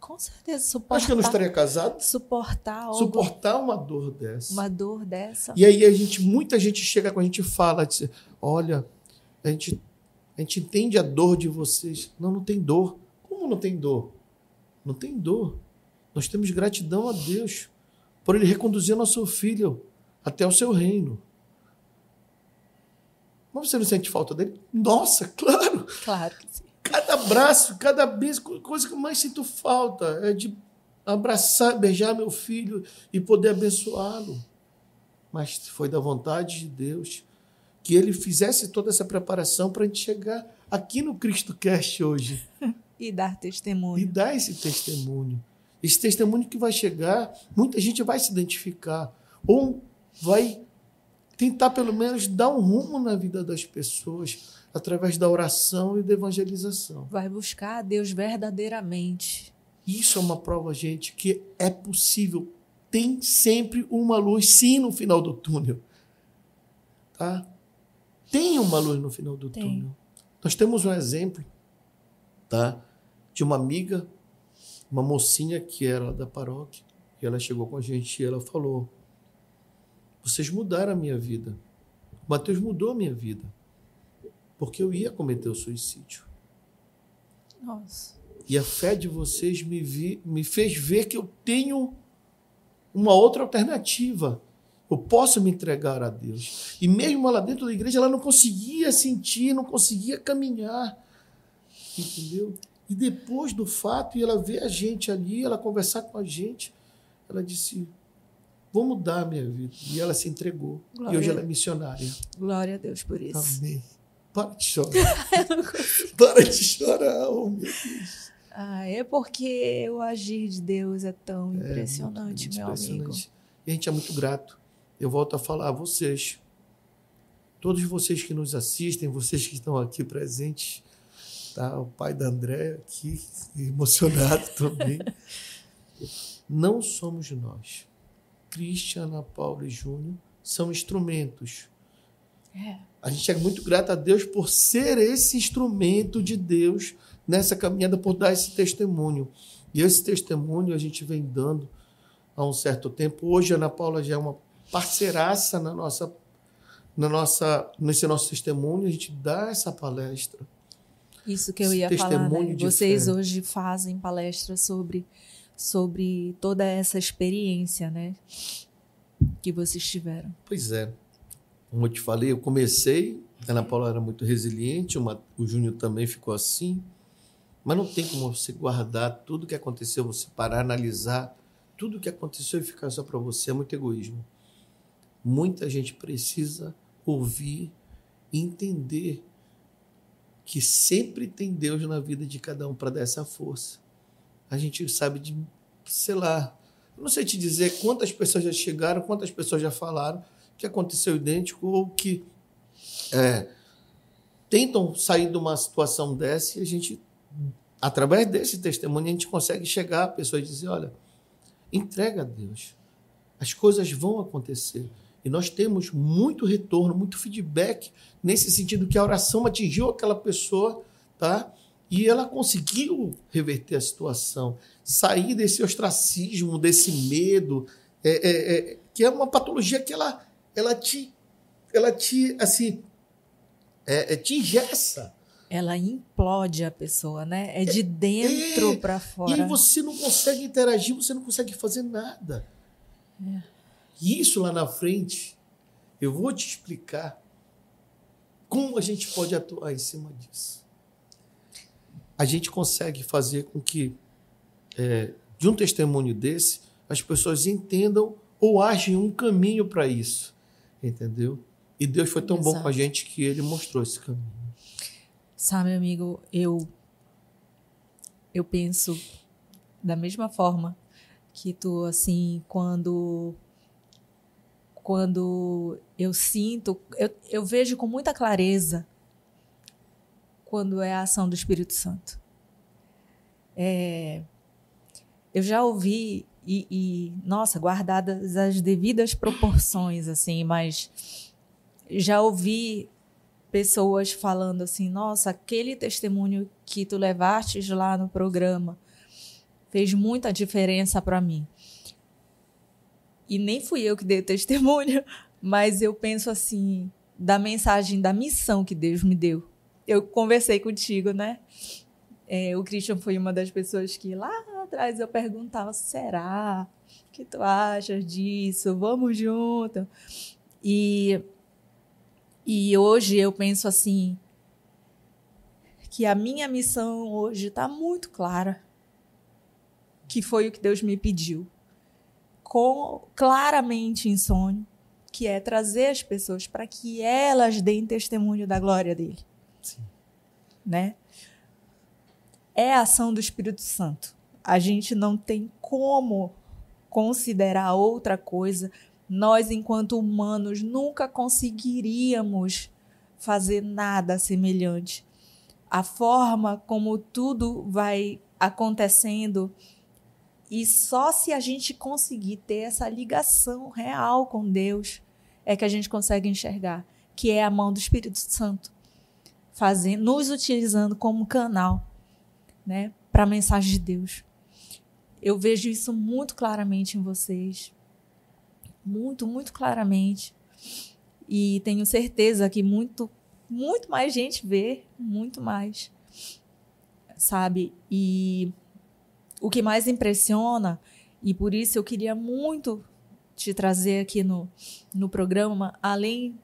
[SPEAKER 1] Com certeza, suportar.
[SPEAKER 2] Acho que eu não estaria casado.
[SPEAKER 1] Suportar algo,
[SPEAKER 2] Suportar uma dor dessa.
[SPEAKER 1] Uma dor dessa.
[SPEAKER 2] E aí a gente, muita gente chega com a gente e fala, diz, olha, a gente, a gente entende a dor de vocês. Não, não tem dor. Como não tem dor? Não tem dor. Nós temos gratidão a Deus por Ele reconduzir nosso filho até o seu reino. Mas você não sente falta dele? Nossa, claro!
[SPEAKER 1] Claro que sim.
[SPEAKER 2] Cada abraço, cada beijo, coisa que eu mais sinto falta é de abraçar, beijar meu filho e poder abençoá-lo. Mas foi da vontade de Deus que ele fizesse toda essa preparação para a gente chegar aqui no Cristo Cast hoje. *laughs*
[SPEAKER 1] e dar testemunho.
[SPEAKER 2] E dar esse testemunho. Esse testemunho que vai chegar, muita gente vai se identificar. Ou vai tentar, pelo menos, dar um rumo na vida das pessoas através da oração e da evangelização.
[SPEAKER 1] Vai buscar a Deus verdadeiramente.
[SPEAKER 2] Isso é uma prova, gente, que é possível. Tem sempre uma luz, sim, no final do túnel. Tá? Tem uma luz no final do Tem. túnel. Nós temos um exemplo tá? de uma amiga, uma mocinha que era da paróquia, e ela chegou com a gente e ela falou: Vocês mudaram a minha vida. O Mateus mudou a minha vida. Porque eu ia cometer o suicídio.
[SPEAKER 1] Nossa.
[SPEAKER 2] E a fé de vocês me, vi, me fez ver que eu tenho uma outra alternativa. Eu posso me entregar a Deus. E mesmo lá dentro da igreja, ela não conseguia sentir, não conseguia caminhar. Entendeu? E depois do fato, e ela ver a gente ali, ela conversar com a gente, ela disse: Vou mudar a minha vida. E ela se entregou. Glória. E hoje ela é missionária.
[SPEAKER 1] Glória a Deus por isso.
[SPEAKER 2] Amém. Para de chorar. *laughs* Para de chorar, oh meu Deus.
[SPEAKER 1] Ah, é porque o agir de Deus é tão impressionante, é muito, muito meu impressionante. amigo.
[SPEAKER 2] E a gente é muito grato. Eu volto a falar a vocês. Todos vocês que nos assistem, vocês que estão aqui presentes, O pai da André aqui, emocionado *laughs* também. Não somos nós. Cristian, Ana Paula e Júnior são instrumentos.
[SPEAKER 1] É.
[SPEAKER 2] A gente é muito grato a Deus por ser esse instrumento de Deus nessa caminhada, por dar esse testemunho. E esse testemunho a gente vem dando há um certo tempo. Hoje a Ana Paula já é uma parceiraça na nossa, na nossa, nesse nosso testemunho. A gente dá essa palestra.
[SPEAKER 1] Isso que eu ia falar, né? Vocês fé. hoje fazem palestras sobre, sobre toda essa experiência, né? Que vocês tiveram.
[SPEAKER 2] Pois é. Como eu te falei, eu comecei, a Ana Paula era muito resiliente, uma, o Júnior também ficou assim. Mas não tem como você guardar tudo que aconteceu, você parar, analisar tudo que aconteceu e ficar só para você. É muito egoísmo. Muita gente precisa ouvir e entender que sempre tem Deus na vida de cada um para dar essa força. A gente sabe de, sei lá, não sei te dizer quantas pessoas já chegaram, quantas pessoas já falaram que aconteceu idêntico ou que é, tentam sair de uma situação dessa e a gente através desse testemunho, a gente consegue chegar à pessoa e dizer: olha, entrega a Deus. As coisas vão acontecer. E nós temos muito retorno, muito feedback nesse sentido que a oração atingiu aquela pessoa, tá? E ela conseguiu reverter a situação, sair desse ostracismo, desse medo, é, é, é, que é uma patologia que ela, ela te, ela te, assim, é, é te ingessa.
[SPEAKER 1] Ela implode a pessoa, né? É de dentro é, para fora.
[SPEAKER 2] E você não consegue interagir, você não consegue fazer nada. É. Isso lá na frente, eu vou te explicar como a gente pode atuar em cima disso. A gente consegue fazer com que, é, de um testemunho desse, as pessoas entendam ou achem um caminho para isso. Entendeu? E Deus foi tão Exato. bom com a gente que ele mostrou esse caminho.
[SPEAKER 1] Sabe, amigo, eu eu penso da mesma forma que tu assim, quando quando eu sinto, eu, eu vejo com muita clareza quando é a ação do Espírito Santo. É, eu já ouvi e, e, nossa, guardadas as devidas proporções, assim, mas já ouvi pessoas falando assim, nossa, aquele testemunho que tu levaste lá no programa fez muita diferença para mim e nem fui eu que dei o testemunho, *laughs* mas eu penso assim, da mensagem, da missão que Deus me deu. Eu conversei contigo, né? É, o Christian foi uma das pessoas que lá atrás eu perguntava: será? O que tu achas disso? Vamos junto. E, e hoje eu penso assim: que a minha missão hoje está muito clara. Que foi o que Deus me pediu com claramente em sonho, que é trazer as pessoas para que elas deem testemunho da glória dele. Sim. Né? É a ação do Espírito Santo. A gente não tem como considerar outra coisa. Nós, enquanto humanos, nunca conseguiríamos fazer nada semelhante. A forma como tudo vai acontecendo e só se a gente conseguir ter essa ligação real com Deus é que a gente consegue enxergar que é a mão do Espírito Santo fazendo, nos utilizando como canal, né, para a mensagem de Deus. Eu vejo isso muito claramente em vocês. Muito, muito claramente. E tenho certeza que muito, muito mais gente vê, muito mais. Sabe? E o que mais impressiona, e por isso eu queria muito te trazer aqui no, no programa, além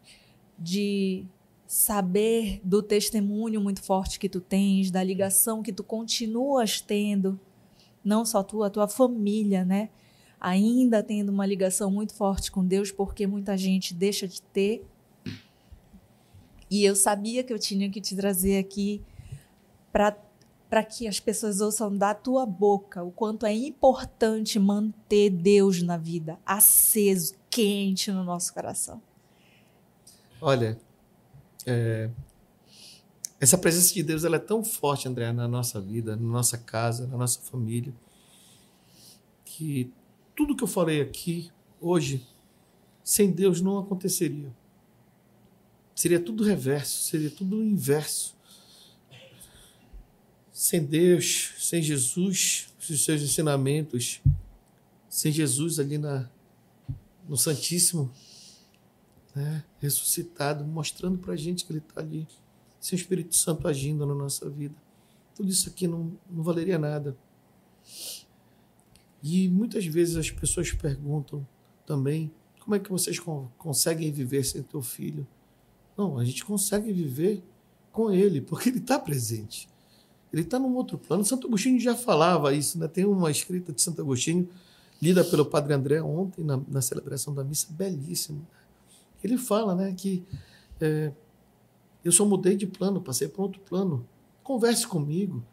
[SPEAKER 1] de saber do testemunho muito forte que tu tens, da ligação que tu continuas tendo, não só tu, a tua família, né? Ainda tendo uma ligação muito forte com Deus, porque muita gente deixa de ter. E eu sabia que eu tinha que te trazer aqui para para que as pessoas ouçam da tua boca o quanto é importante manter Deus na vida, aceso, quente no nosso coração.
[SPEAKER 2] Olha, é, essa presença de Deus ela é tão forte, André, na nossa vida, na nossa casa, na nossa família, que tudo que eu falei aqui hoje, sem Deus não aconteceria. Seria tudo reverso, seria tudo inverso sem Deus, sem Jesus, os seus ensinamentos, sem Jesus ali na, no Santíssimo, né, ressuscitado, mostrando para a gente que Ele está ali, sem o Espírito Santo agindo na nossa vida. Tudo isso aqui não, não valeria nada. E muitas vezes as pessoas perguntam também como é que vocês conseguem viver sem teu filho? Não, a gente consegue viver com ele, porque ele está presente. Ele está num outro plano. Santo Agostinho já falava isso, né? Tem uma escrita de Santo Agostinho, lida pelo Padre André ontem, na, na celebração da missa, belíssima. Ele fala né, que é, eu só mudei de plano, passei para outro plano. Converse comigo,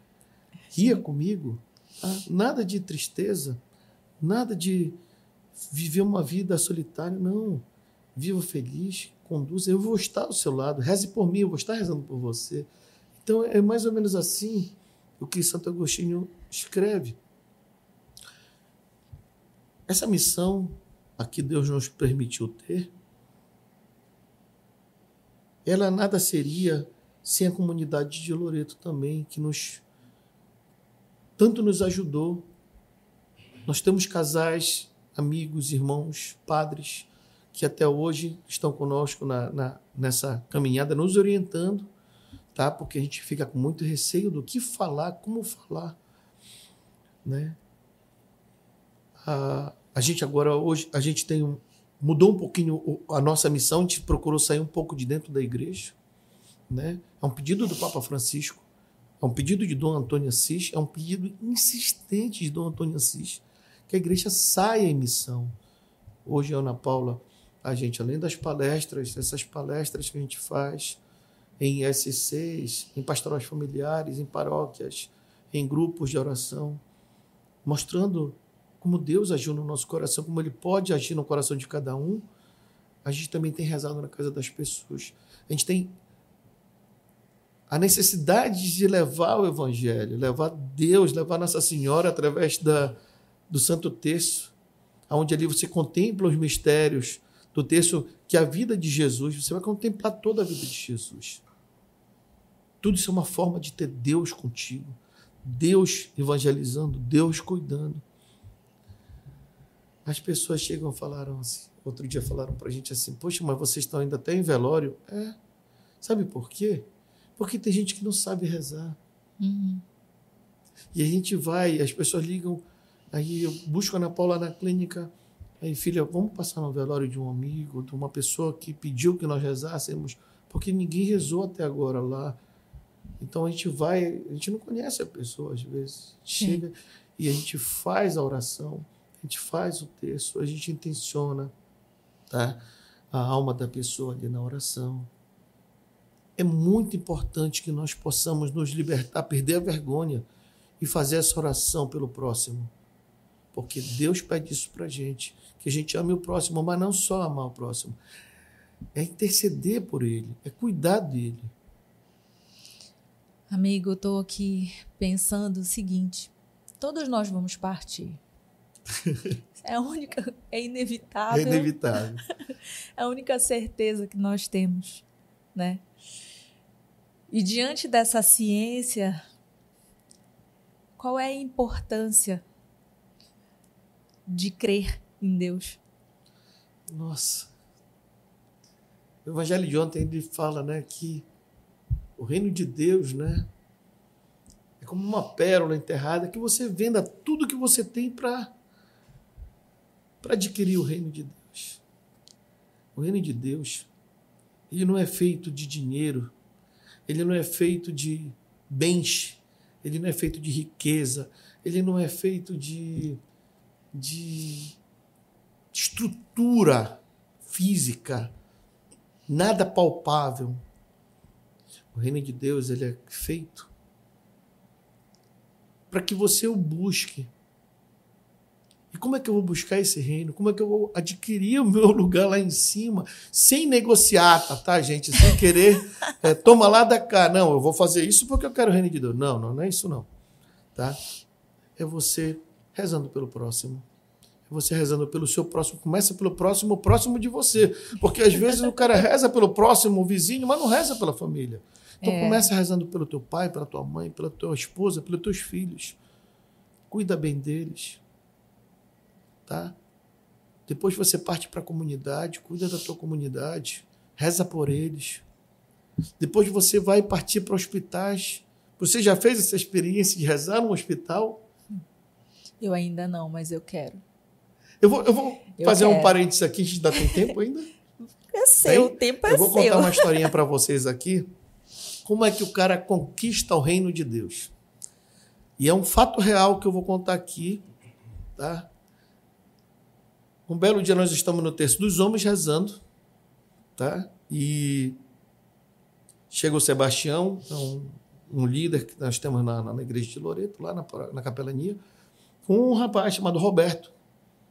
[SPEAKER 2] ria comigo. Tá? Nada de tristeza, nada de viver uma vida solitária, não. Viva feliz, conduza. Eu vou estar ao seu lado, reze por mim, eu vou estar rezando por você. Então é mais ou menos assim o que Santo Agostinho escreve. Essa missão a que Deus nos permitiu ter, ela nada seria sem a comunidade de Loreto também, que nos tanto nos ajudou. Nós temos casais, amigos, irmãos, padres, que até hoje estão conosco na, na, nessa caminhada, nos orientando, tá? Porque a gente fica com muito receio do que falar, como falar, né? A, a gente agora hoje a gente tem um, mudou um pouquinho a nossa missão, a gente procurou sair um pouco de dentro da igreja, né? É um pedido do Papa Francisco, é um pedido de Dom Antônio Assis, é um pedido insistente de Dom Antônio Assis que a igreja saia em missão. Hoje, Ana Paula, a gente, além das palestras, essas palestras que a gente faz em SCs, em pastorais familiares, em paróquias, em grupos de oração, mostrando como Deus agiu no nosso coração, como Ele pode agir no coração de cada um, a gente também tem rezado na casa das pessoas. A gente tem a necessidade de levar o Evangelho, levar Deus, levar Nossa Senhora através da, do Santo Terço, onde ali você contempla os mistérios do terço, que é a vida de Jesus, você vai contemplar toda a vida de Jesus. Tudo isso é uma forma de ter Deus contigo, Deus evangelizando, Deus cuidando. As pessoas chegam e falaram assim, outro dia falaram para a gente assim, poxa, mas vocês estão ainda até em velório? É. Sabe por quê? Porque tem gente que não sabe rezar. Uhum. E a gente vai, as pessoas ligam, Aí eu busco a Ana Paula na clínica. Aí, filha, vamos passar no velório de um amigo, de uma pessoa que pediu que nós rezássemos, porque ninguém rezou até agora lá. Então a gente vai, a gente não conhece a pessoa às vezes. Chega Sim. e a gente faz a oração, a gente faz o texto, a gente intenciona tá? a alma da pessoa ali na oração. É muito importante que nós possamos nos libertar, perder a vergonha e fazer essa oração pelo próximo. Porque Deus pede isso para gente, que a gente ame o próximo, mas não só amar o próximo, é interceder por ele, é cuidar dele.
[SPEAKER 1] Amigo, eu estou aqui pensando o seguinte: todos nós vamos partir. *laughs* É a única, é inevitável.
[SPEAKER 2] É inevitável. *laughs*
[SPEAKER 1] é a única certeza que nós temos, né? E diante dessa ciência, qual é a importância de crer em Deus?
[SPEAKER 2] Nossa. O Evangelho de ontem ele fala, né, que o reino de Deus, né, é como uma pérola enterrada que você venda tudo que você tem para para adquirir o reino de Deus. O reino de Deus, ele não é feito de dinheiro, ele não é feito de bens, ele não é feito de riqueza, ele não é feito de de estrutura física, nada palpável. O reino de Deus ele é feito para que você o busque. E como é que eu vou buscar esse reino? Como é que eu vou adquirir o meu lugar lá em cima, sem negociar, tá, tá gente? Sem querer, *laughs* é, toma lá da cá. Não, eu vou fazer isso porque eu quero o reino de Deus. Não, não, não é isso não. Tá? É você rezando pelo próximo. É você rezando pelo seu próximo. Começa pelo próximo, próximo de você. Porque às vezes o cara reza pelo próximo vizinho, mas não reza pela família. Então é. começa rezando pelo teu pai, pela tua mãe, pela tua esposa, pelos teus filhos. Cuida bem deles. Tá? Depois você parte para a comunidade, cuida da tua comunidade, reza por eles. Depois você vai partir para hospitais. Você já fez essa experiência de rezar no hospital?
[SPEAKER 1] Eu ainda não, mas eu quero.
[SPEAKER 2] Eu vou, eu vou eu fazer quero. um parênteses aqui, a gente ainda tem tempo ainda? *laughs*
[SPEAKER 1] É seu, o tempo é seu.
[SPEAKER 2] Eu vou contar uma *laughs* historinha para vocês aqui. Como é que o cara conquista o reino de Deus? E é um fato real que eu vou contar aqui, tá? Um belo dia nós estamos no texto dos homens rezando, tá? E chega o Sebastião, é um, um líder que nós temos na, na igreja de Loreto, lá na, na capelania, com um rapaz chamado Roberto.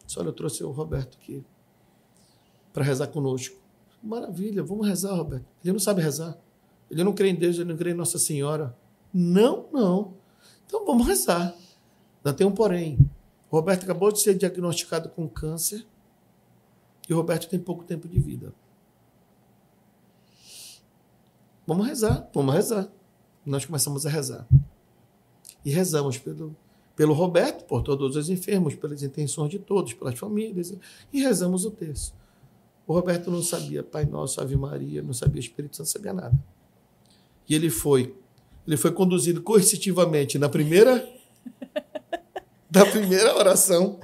[SPEAKER 2] Disse, olha, eu trouxe o Roberto aqui para rezar conosco. Maravilha, vamos rezar, Roberto. Ele não sabe rezar. Ele não crê em Deus, ele não crê em Nossa Senhora. Não, não. Então vamos rezar. Não tem um porém. O Roberto acabou de ser diagnosticado com câncer e o Roberto tem pouco tempo de vida. Vamos rezar, vamos rezar. Nós começamos a rezar. E rezamos pelo, pelo Roberto, por todos os enfermos, pelas intenções de todos, pelas famílias, e rezamos o texto. O Roberto não sabia Pai Nosso, Ave Maria, não sabia Espírito Santo, não sabia nada. E ele foi, ele foi conduzido coercitivamente na primeira *laughs* da primeira oração,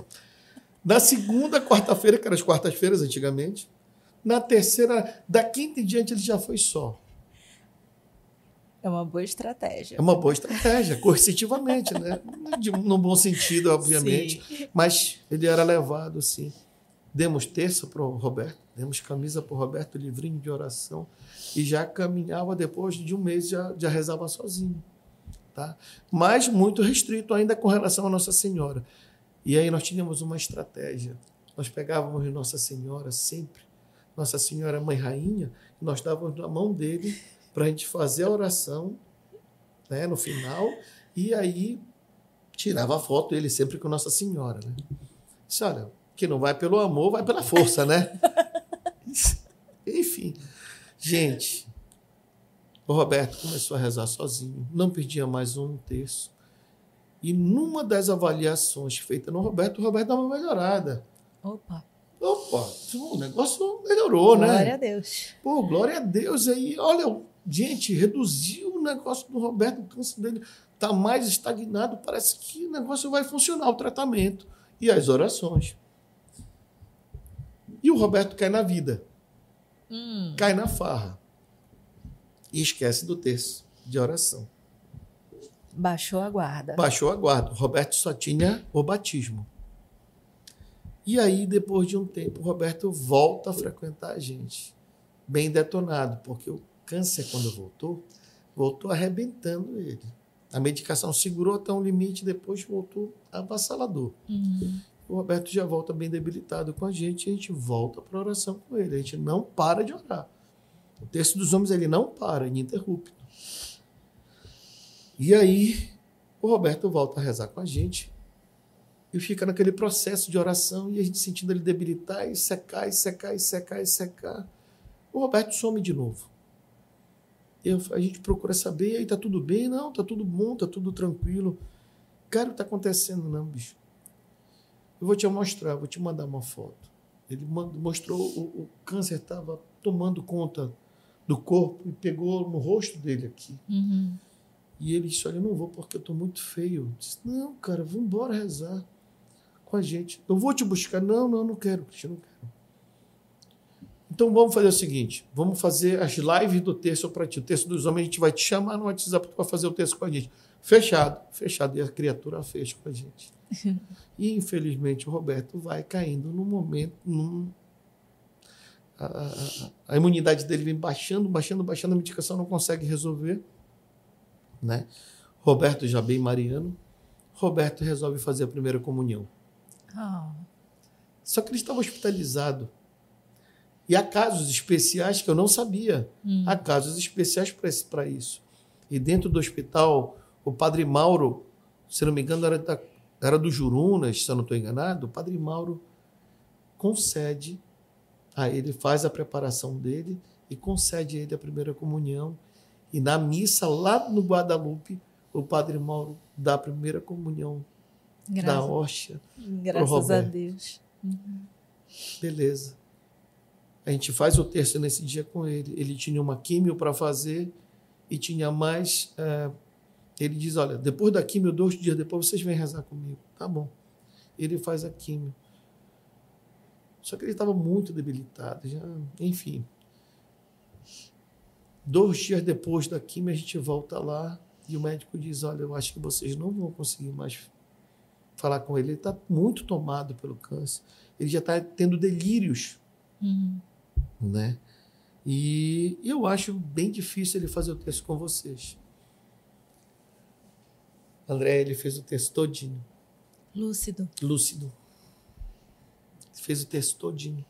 [SPEAKER 2] na segunda quarta-feira, que eram as quartas-feiras antigamente, na terceira, da quinta em diante ele já foi só.
[SPEAKER 1] É uma boa estratégia.
[SPEAKER 2] É uma boa estratégia, coercitivamente, né? De, no bom sentido, obviamente. Sim. Mas ele era levado, assim. Demos terça para o Roberto, demos camisa para o Roberto, livrinho de oração, e já caminhava depois de um mês, já, já rezava sozinho. Tá? Mas muito restrito ainda com relação a Nossa Senhora. E aí nós tínhamos uma estratégia. Nós pegávamos Nossa Senhora sempre, Nossa Senhora Mãe Rainha, e nós dávamos na mão dele para a gente fazer a oração né, no final, e aí tirava a foto ele sempre com Nossa Senhora. Né? Disse, olha, que não vai pelo amor, vai pela força, né? Enfim, gente, o Roberto começou a rezar sozinho, não perdia mais um terço. E numa das avaliações feitas no Roberto, o Roberto dá uma melhorada.
[SPEAKER 1] Opa!
[SPEAKER 2] Opa, o negócio melhorou,
[SPEAKER 1] glória
[SPEAKER 2] né?
[SPEAKER 1] Glória a Deus.
[SPEAKER 2] Pô, glória a Deus aí. Olha, gente, reduziu o negócio do Roberto, o câncer dele está mais estagnado. Parece que o negócio vai funcionar, o tratamento e as orações. E o Roberto cai na vida,
[SPEAKER 1] hum.
[SPEAKER 2] cai na farra e esquece do terço de oração.
[SPEAKER 1] Baixou a guarda.
[SPEAKER 2] Baixou a guarda. Roberto só tinha o batismo. E aí, depois de um tempo, o Roberto volta a frequentar a gente. Bem detonado, porque o câncer, quando voltou, voltou arrebentando ele. A medicação segurou até um limite, depois voltou avassalador.
[SPEAKER 1] Uhum.
[SPEAKER 2] O Roberto já volta bem debilitado com a gente e a gente volta para a oração com ele. A gente não para de orar. O texto dos homens ele não para, ininterrupto. E aí o Roberto volta a rezar com a gente e fica naquele processo de oração e a gente sentindo ele debilitar e secar, e secar, e secar, e secar. O Roberto some de novo. Eu, a gente procura saber, aí tá tudo bem? Não, tá tudo bom, tá tudo tranquilo. Cara, o que tá acontecendo não, bicho? Eu vou te mostrar, vou te mandar uma foto. Ele mostrou o, o câncer estava tomando conta do corpo e pegou no rosto dele aqui.
[SPEAKER 1] Uhum.
[SPEAKER 2] E ele disse: Olha, eu não vou porque eu estou muito feio. Eu disse: Não, cara, vamos embora rezar com a gente. Eu vou te buscar. Não, não, não quero, Cristian, não quero. Então vamos fazer o seguinte: vamos fazer as lives do texto para ti. O texto dos homens a gente vai te chamar no WhatsApp para fazer o texto com a gente. Fechado, fechado. E a criatura fez com a gente. E infelizmente o Roberto vai caindo no momento, num, a, a, a, imunidade dele vem baixando, baixando, baixando, a medicação não consegue resolver. Né? Roberto já bem mariano, Roberto resolve fazer a primeira comunhão.
[SPEAKER 1] Oh.
[SPEAKER 2] Só que ele estava hospitalizado. E há casos especiais que eu não sabia.
[SPEAKER 1] Hum.
[SPEAKER 2] Há casos especiais para isso. E dentro do hospital, o padre Mauro, se não me engano, era, da, era do Jurunas, se eu não estou enganado, o padre Mauro concede Aí ele faz a preparação dele e concede a ele a primeira comunhão. E na missa, lá no Guadalupe, o Padre Mauro dá a primeira comunhão Graças, da hóstia.
[SPEAKER 1] Graças a Deus. Uhum.
[SPEAKER 2] Beleza. A gente faz o terço nesse dia com ele. Ele tinha uma químio para fazer e tinha mais. É, ele diz: Olha, depois da químio, dois dias depois, vocês vêm rezar comigo. Tá bom. Ele faz a químio. Só que ele estava muito debilitado, já, enfim. Dois dias depois da quimio, a gente volta lá e o médico diz: Olha, eu acho que vocês não vão conseguir mais falar com ele. Ele está muito tomado pelo câncer. Ele já está tendo delírios.
[SPEAKER 1] Uhum.
[SPEAKER 2] Né? E eu acho bem difícil ele fazer o texto com vocês. André, ele fez o texto todinho.
[SPEAKER 1] Lúcido.
[SPEAKER 2] Lúcido fez o texto todinho.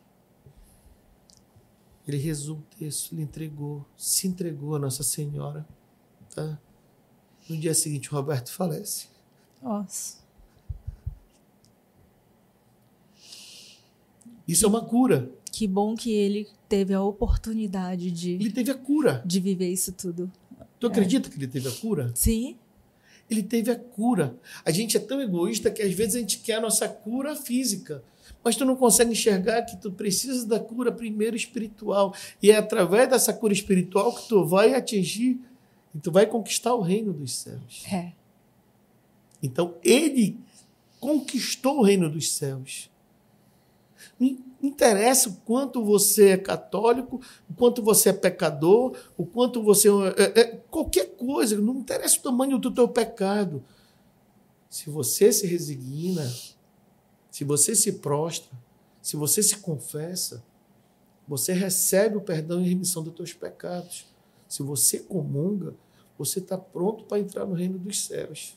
[SPEAKER 2] Ele rezou o texto, ele entregou, se entregou a Nossa Senhora. Tá? No dia seguinte, o Roberto falece.
[SPEAKER 1] Nossa.
[SPEAKER 2] Isso é uma cura.
[SPEAKER 1] Que bom que ele teve a oportunidade de,
[SPEAKER 2] Ele teve a cura.
[SPEAKER 1] de viver isso tudo.
[SPEAKER 2] Tu acredita que ele teve a cura?
[SPEAKER 1] Sim,
[SPEAKER 2] Ele teve a cura. A gente é tão egoísta que às vezes a gente quer a nossa cura física. Mas tu não consegue enxergar que tu precisa da cura primeiro espiritual. E é através dessa cura espiritual que tu vai atingir e tu vai conquistar o reino dos céus.
[SPEAKER 1] é.
[SPEAKER 2] Então, ele conquistou o reino dos céus. Não interessa o quanto você é católico, o quanto você é pecador, o quanto você é, é, qualquer coisa, não interessa o tamanho do teu pecado. Se você se resigna, se você se prostra, se você se confessa, você recebe o perdão e remissão dos teus pecados. Se você comunga, você está pronto para entrar no reino dos céus.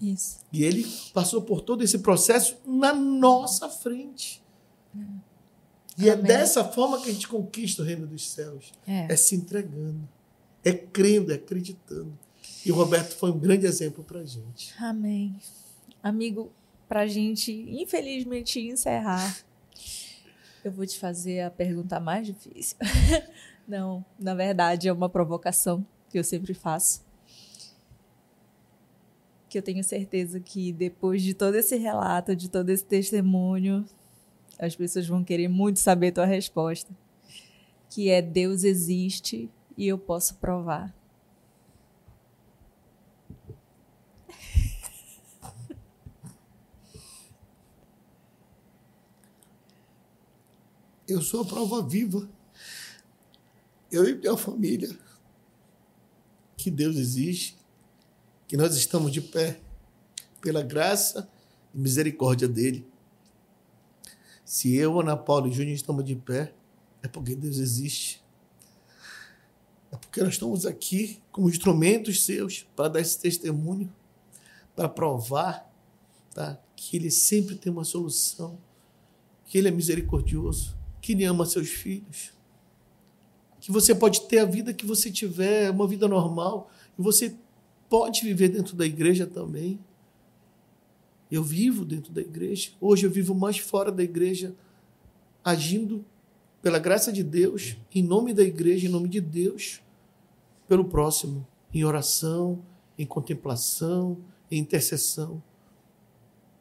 [SPEAKER 1] Isso.
[SPEAKER 2] E ele passou por todo esse processo na nossa frente. E é
[SPEAKER 1] Amém.
[SPEAKER 2] dessa forma que a gente conquista o reino dos céus.
[SPEAKER 1] É.
[SPEAKER 2] É se entregando, é crendo, é acreditando. E o Roberto foi um grande exemplo para a gente.
[SPEAKER 1] Amém. Amigo, pra gente, infelizmente, encerrar, eu vou te fazer a pergunta mais difícil. *laughs* Não, na verdade, é uma provocação que eu sempre faço. Que eu tenho certeza que depois de todo esse relato, de todo esse testemunho, as pessoas vão querer muito saber tua resposta. Que é Deus existe e eu posso provar.
[SPEAKER 2] Eu sou a prova viva. Eu e minha família. Que Deus existe. Que nós estamos de pé. Pela graça e misericórdia dele. Se eu, Ana Paula e Júnior estamos de pé, é porque Deus existe. É porque nós estamos aqui como instrumentos seus para dar esse testemunho, para provar tá, que Ele sempre tem uma solução, que Ele é misericordioso, que Ele ama seus filhos, que você pode ter a vida que você tiver, uma vida normal, e você pode viver dentro da igreja também. Eu vivo dentro da igreja. Hoje eu vivo mais fora da igreja, agindo pela graça de Deus, em nome da igreja, em nome de Deus, pelo próximo, em oração, em contemplação, em intercessão.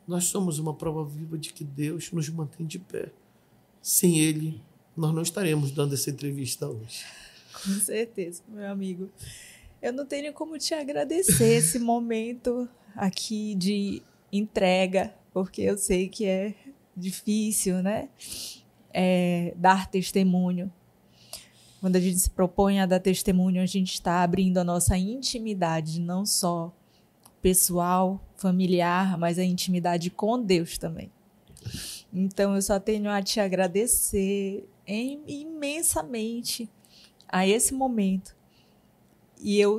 [SPEAKER 2] Nós somos uma prova viva de que Deus nos mantém de pé. Sem Ele, nós não estaremos dando essa entrevista hoje.
[SPEAKER 1] Com certeza, meu amigo. Eu não tenho como te agradecer esse momento aqui de entrega, porque eu sei que é difícil, né? É, dar testemunho. Quando a gente se propõe a dar testemunho, a gente está abrindo a nossa intimidade, não só pessoal, familiar, mas a intimidade com Deus também. Então eu só tenho a te agradecer imensamente a esse momento. E eu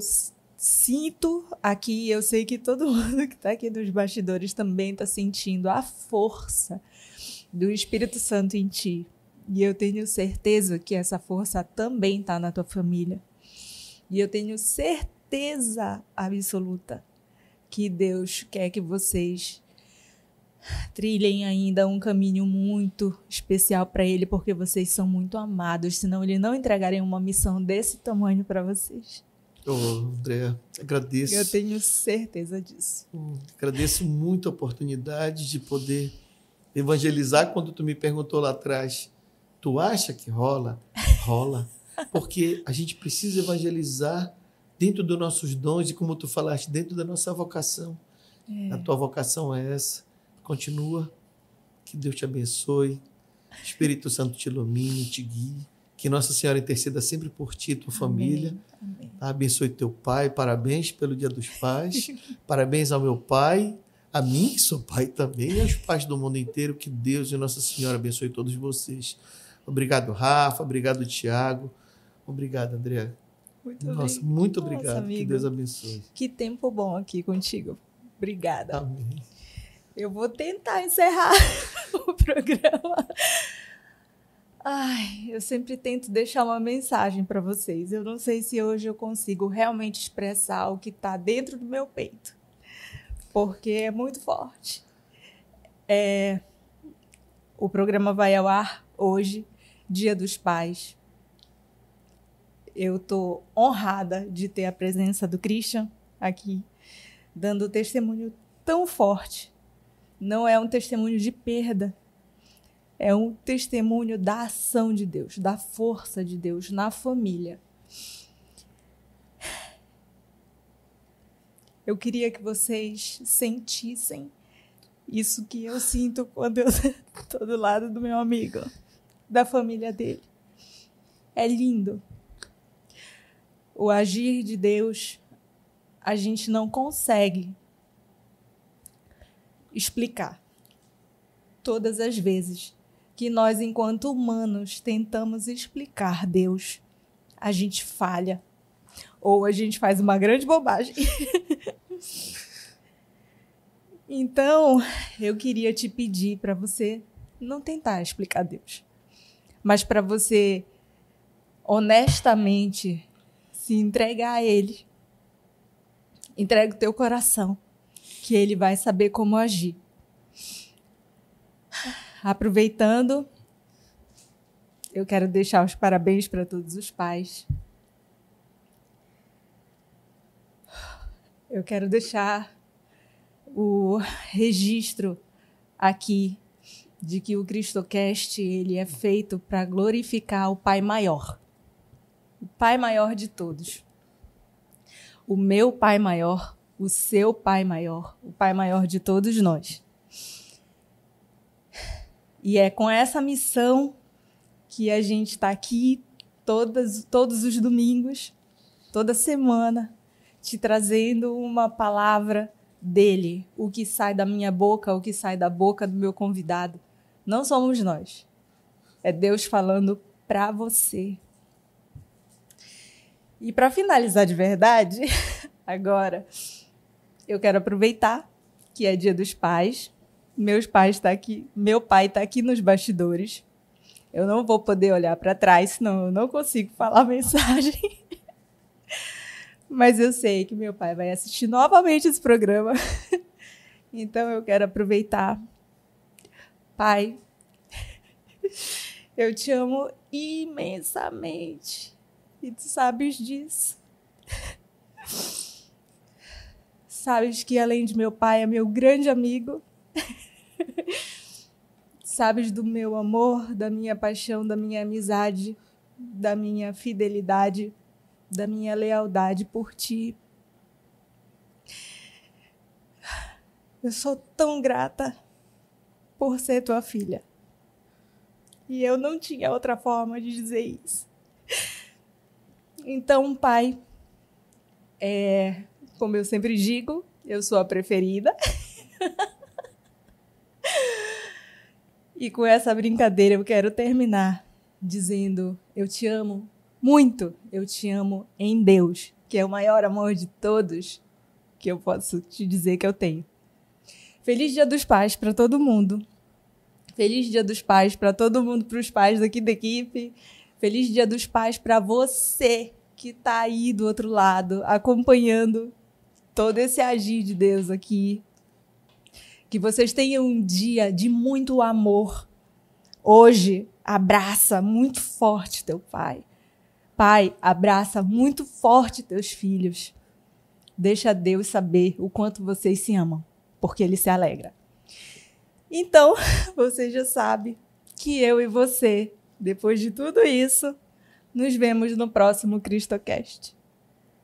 [SPEAKER 1] sinto aqui, eu sei que todo *laughs* mundo que está aqui nos bastidores também está sentindo a força do Espírito Santo em ti. E eu tenho certeza que essa força também está na tua família. E eu tenho certeza absoluta que Deus quer que vocês trilhem ainda um caminho muito especial para Ele, porque vocês são muito amados, senão Ele não entregaria uma missão desse tamanho para vocês.
[SPEAKER 2] Ô, André, agradeço.
[SPEAKER 1] Eu tenho certeza disso.
[SPEAKER 2] Hum, Agradeço muito a oportunidade de poder evangelizar quando tu me perguntou lá atrás. Tu acha que rola? Rola. Porque a gente precisa evangelizar dentro dos nossos dons e, como tu falaste, dentro da nossa vocação. A tua vocação é essa. Continua. Que Deus te abençoe. Espírito Santo te ilumine, te guie. Que Nossa Senhora interceda sempre por ti e tua família.
[SPEAKER 1] Amém.
[SPEAKER 2] Abençoe teu pai. Parabéns pelo Dia dos Pais. *laughs* Parabéns ao meu pai, a mim, que sou pai também, e aos pais do mundo inteiro. Que Deus e Nossa Senhora abençoe todos vocês. Obrigado, Rafa. Obrigado, Tiago. Obrigado, André.
[SPEAKER 1] Muito
[SPEAKER 2] Nossa,
[SPEAKER 1] bem.
[SPEAKER 2] muito
[SPEAKER 1] Nossa,
[SPEAKER 2] obrigado. que
[SPEAKER 1] amigo.
[SPEAKER 2] Deus abençoe.
[SPEAKER 1] Que tempo bom aqui contigo. Obrigada.
[SPEAKER 2] Amém.
[SPEAKER 1] Eu vou tentar encerrar *laughs* o programa. Ai, eu sempre tento deixar uma mensagem para vocês. Eu não sei se hoje eu consigo realmente expressar o que está dentro do meu peito, porque é muito forte. É, o programa vai ao ar hoje, Dia dos Pais. Eu estou honrada de ter a presença do Christian aqui, dando testemunho tão forte. Não é um testemunho de perda, é um testemunho da ação de Deus, da força de Deus na família. Eu queria que vocês sentissem isso que eu sinto quando eu *laughs* estou do lado do meu amigo, da família dele. É lindo. O agir de Deus, a gente não consegue explicar todas as vezes que nós, enquanto humanos, tentamos explicar Deus, a gente falha. Ou a gente faz uma grande bobagem. *laughs* então, eu queria te pedir para você não tentar explicar Deus, mas para você honestamente se entregar a Ele. Entrega o teu coração, que Ele vai saber como agir aproveitando, eu quero deixar os parabéns para todos os pais. Eu quero deixar o registro aqui de que o Cristocast ele é feito para glorificar o Pai maior. O Pai maior de todos. O meu Pai maior, o seu Pai maior, o Pai maior de todos nós. E é com essa missão que a gente está aqui todas, todos os domingos, toda semana, te trazendo uma palavra dele, o que sai da minha boca, o que sai da boca do meu convidado. Não somos nós. É Deus falando para você. E para finalizar de verdade, *laughs* agora eu quero aproveitar que é Dia dos Pais meus pais tá aqui, meu pai está aqui nos bastidores. Eu não vou poder olhar para trás, senão eu não consigo falar a mensagem. *laughs* Mas eu sei que meu pai vai assistir novamente esse programa. *laughs* Então eu quero aproveitar. Pai, *laughs* eu te amo imensamente. E tu sabes disso. Sabes que além de meu pai é meu grande amigo. *laughs* Sabes do meu amor, da minha paixão, da minha amizade, da minha fidelidade, da minha lealdade por ti. Eu sou tão grata por ser tua filha. E eu não tinha outra forma de dizer isso. Então, pai, é, como eu sempre digo, eu sou a preferida. *laughs* E com essa brincadeira eu quero terminar dizendo: Eu te amo muito, eu te amo em Deus, que é o maior amor de todos que eu posso te dizer que eu tenho. Feliz Dia dos Pais para todo mundo. Feliz Dia dos Pais para todo mundo, para os pais daqui da equipe. Feliz Dia dos Pais para você que está aí do outro lado, acompanhando todo esse agir de Deus aqui que vocês tenham um dia de muito amor. Hoje, abraça muito forte teu pai. Pai, abraça muito forte teus filhos. Deixa Deus saber o quanto vocês se amam, porque ele se alegra. Então, *laughs* você já sabe que eu e você, depois de tudo isso, nos vemos no próximo CristoCast.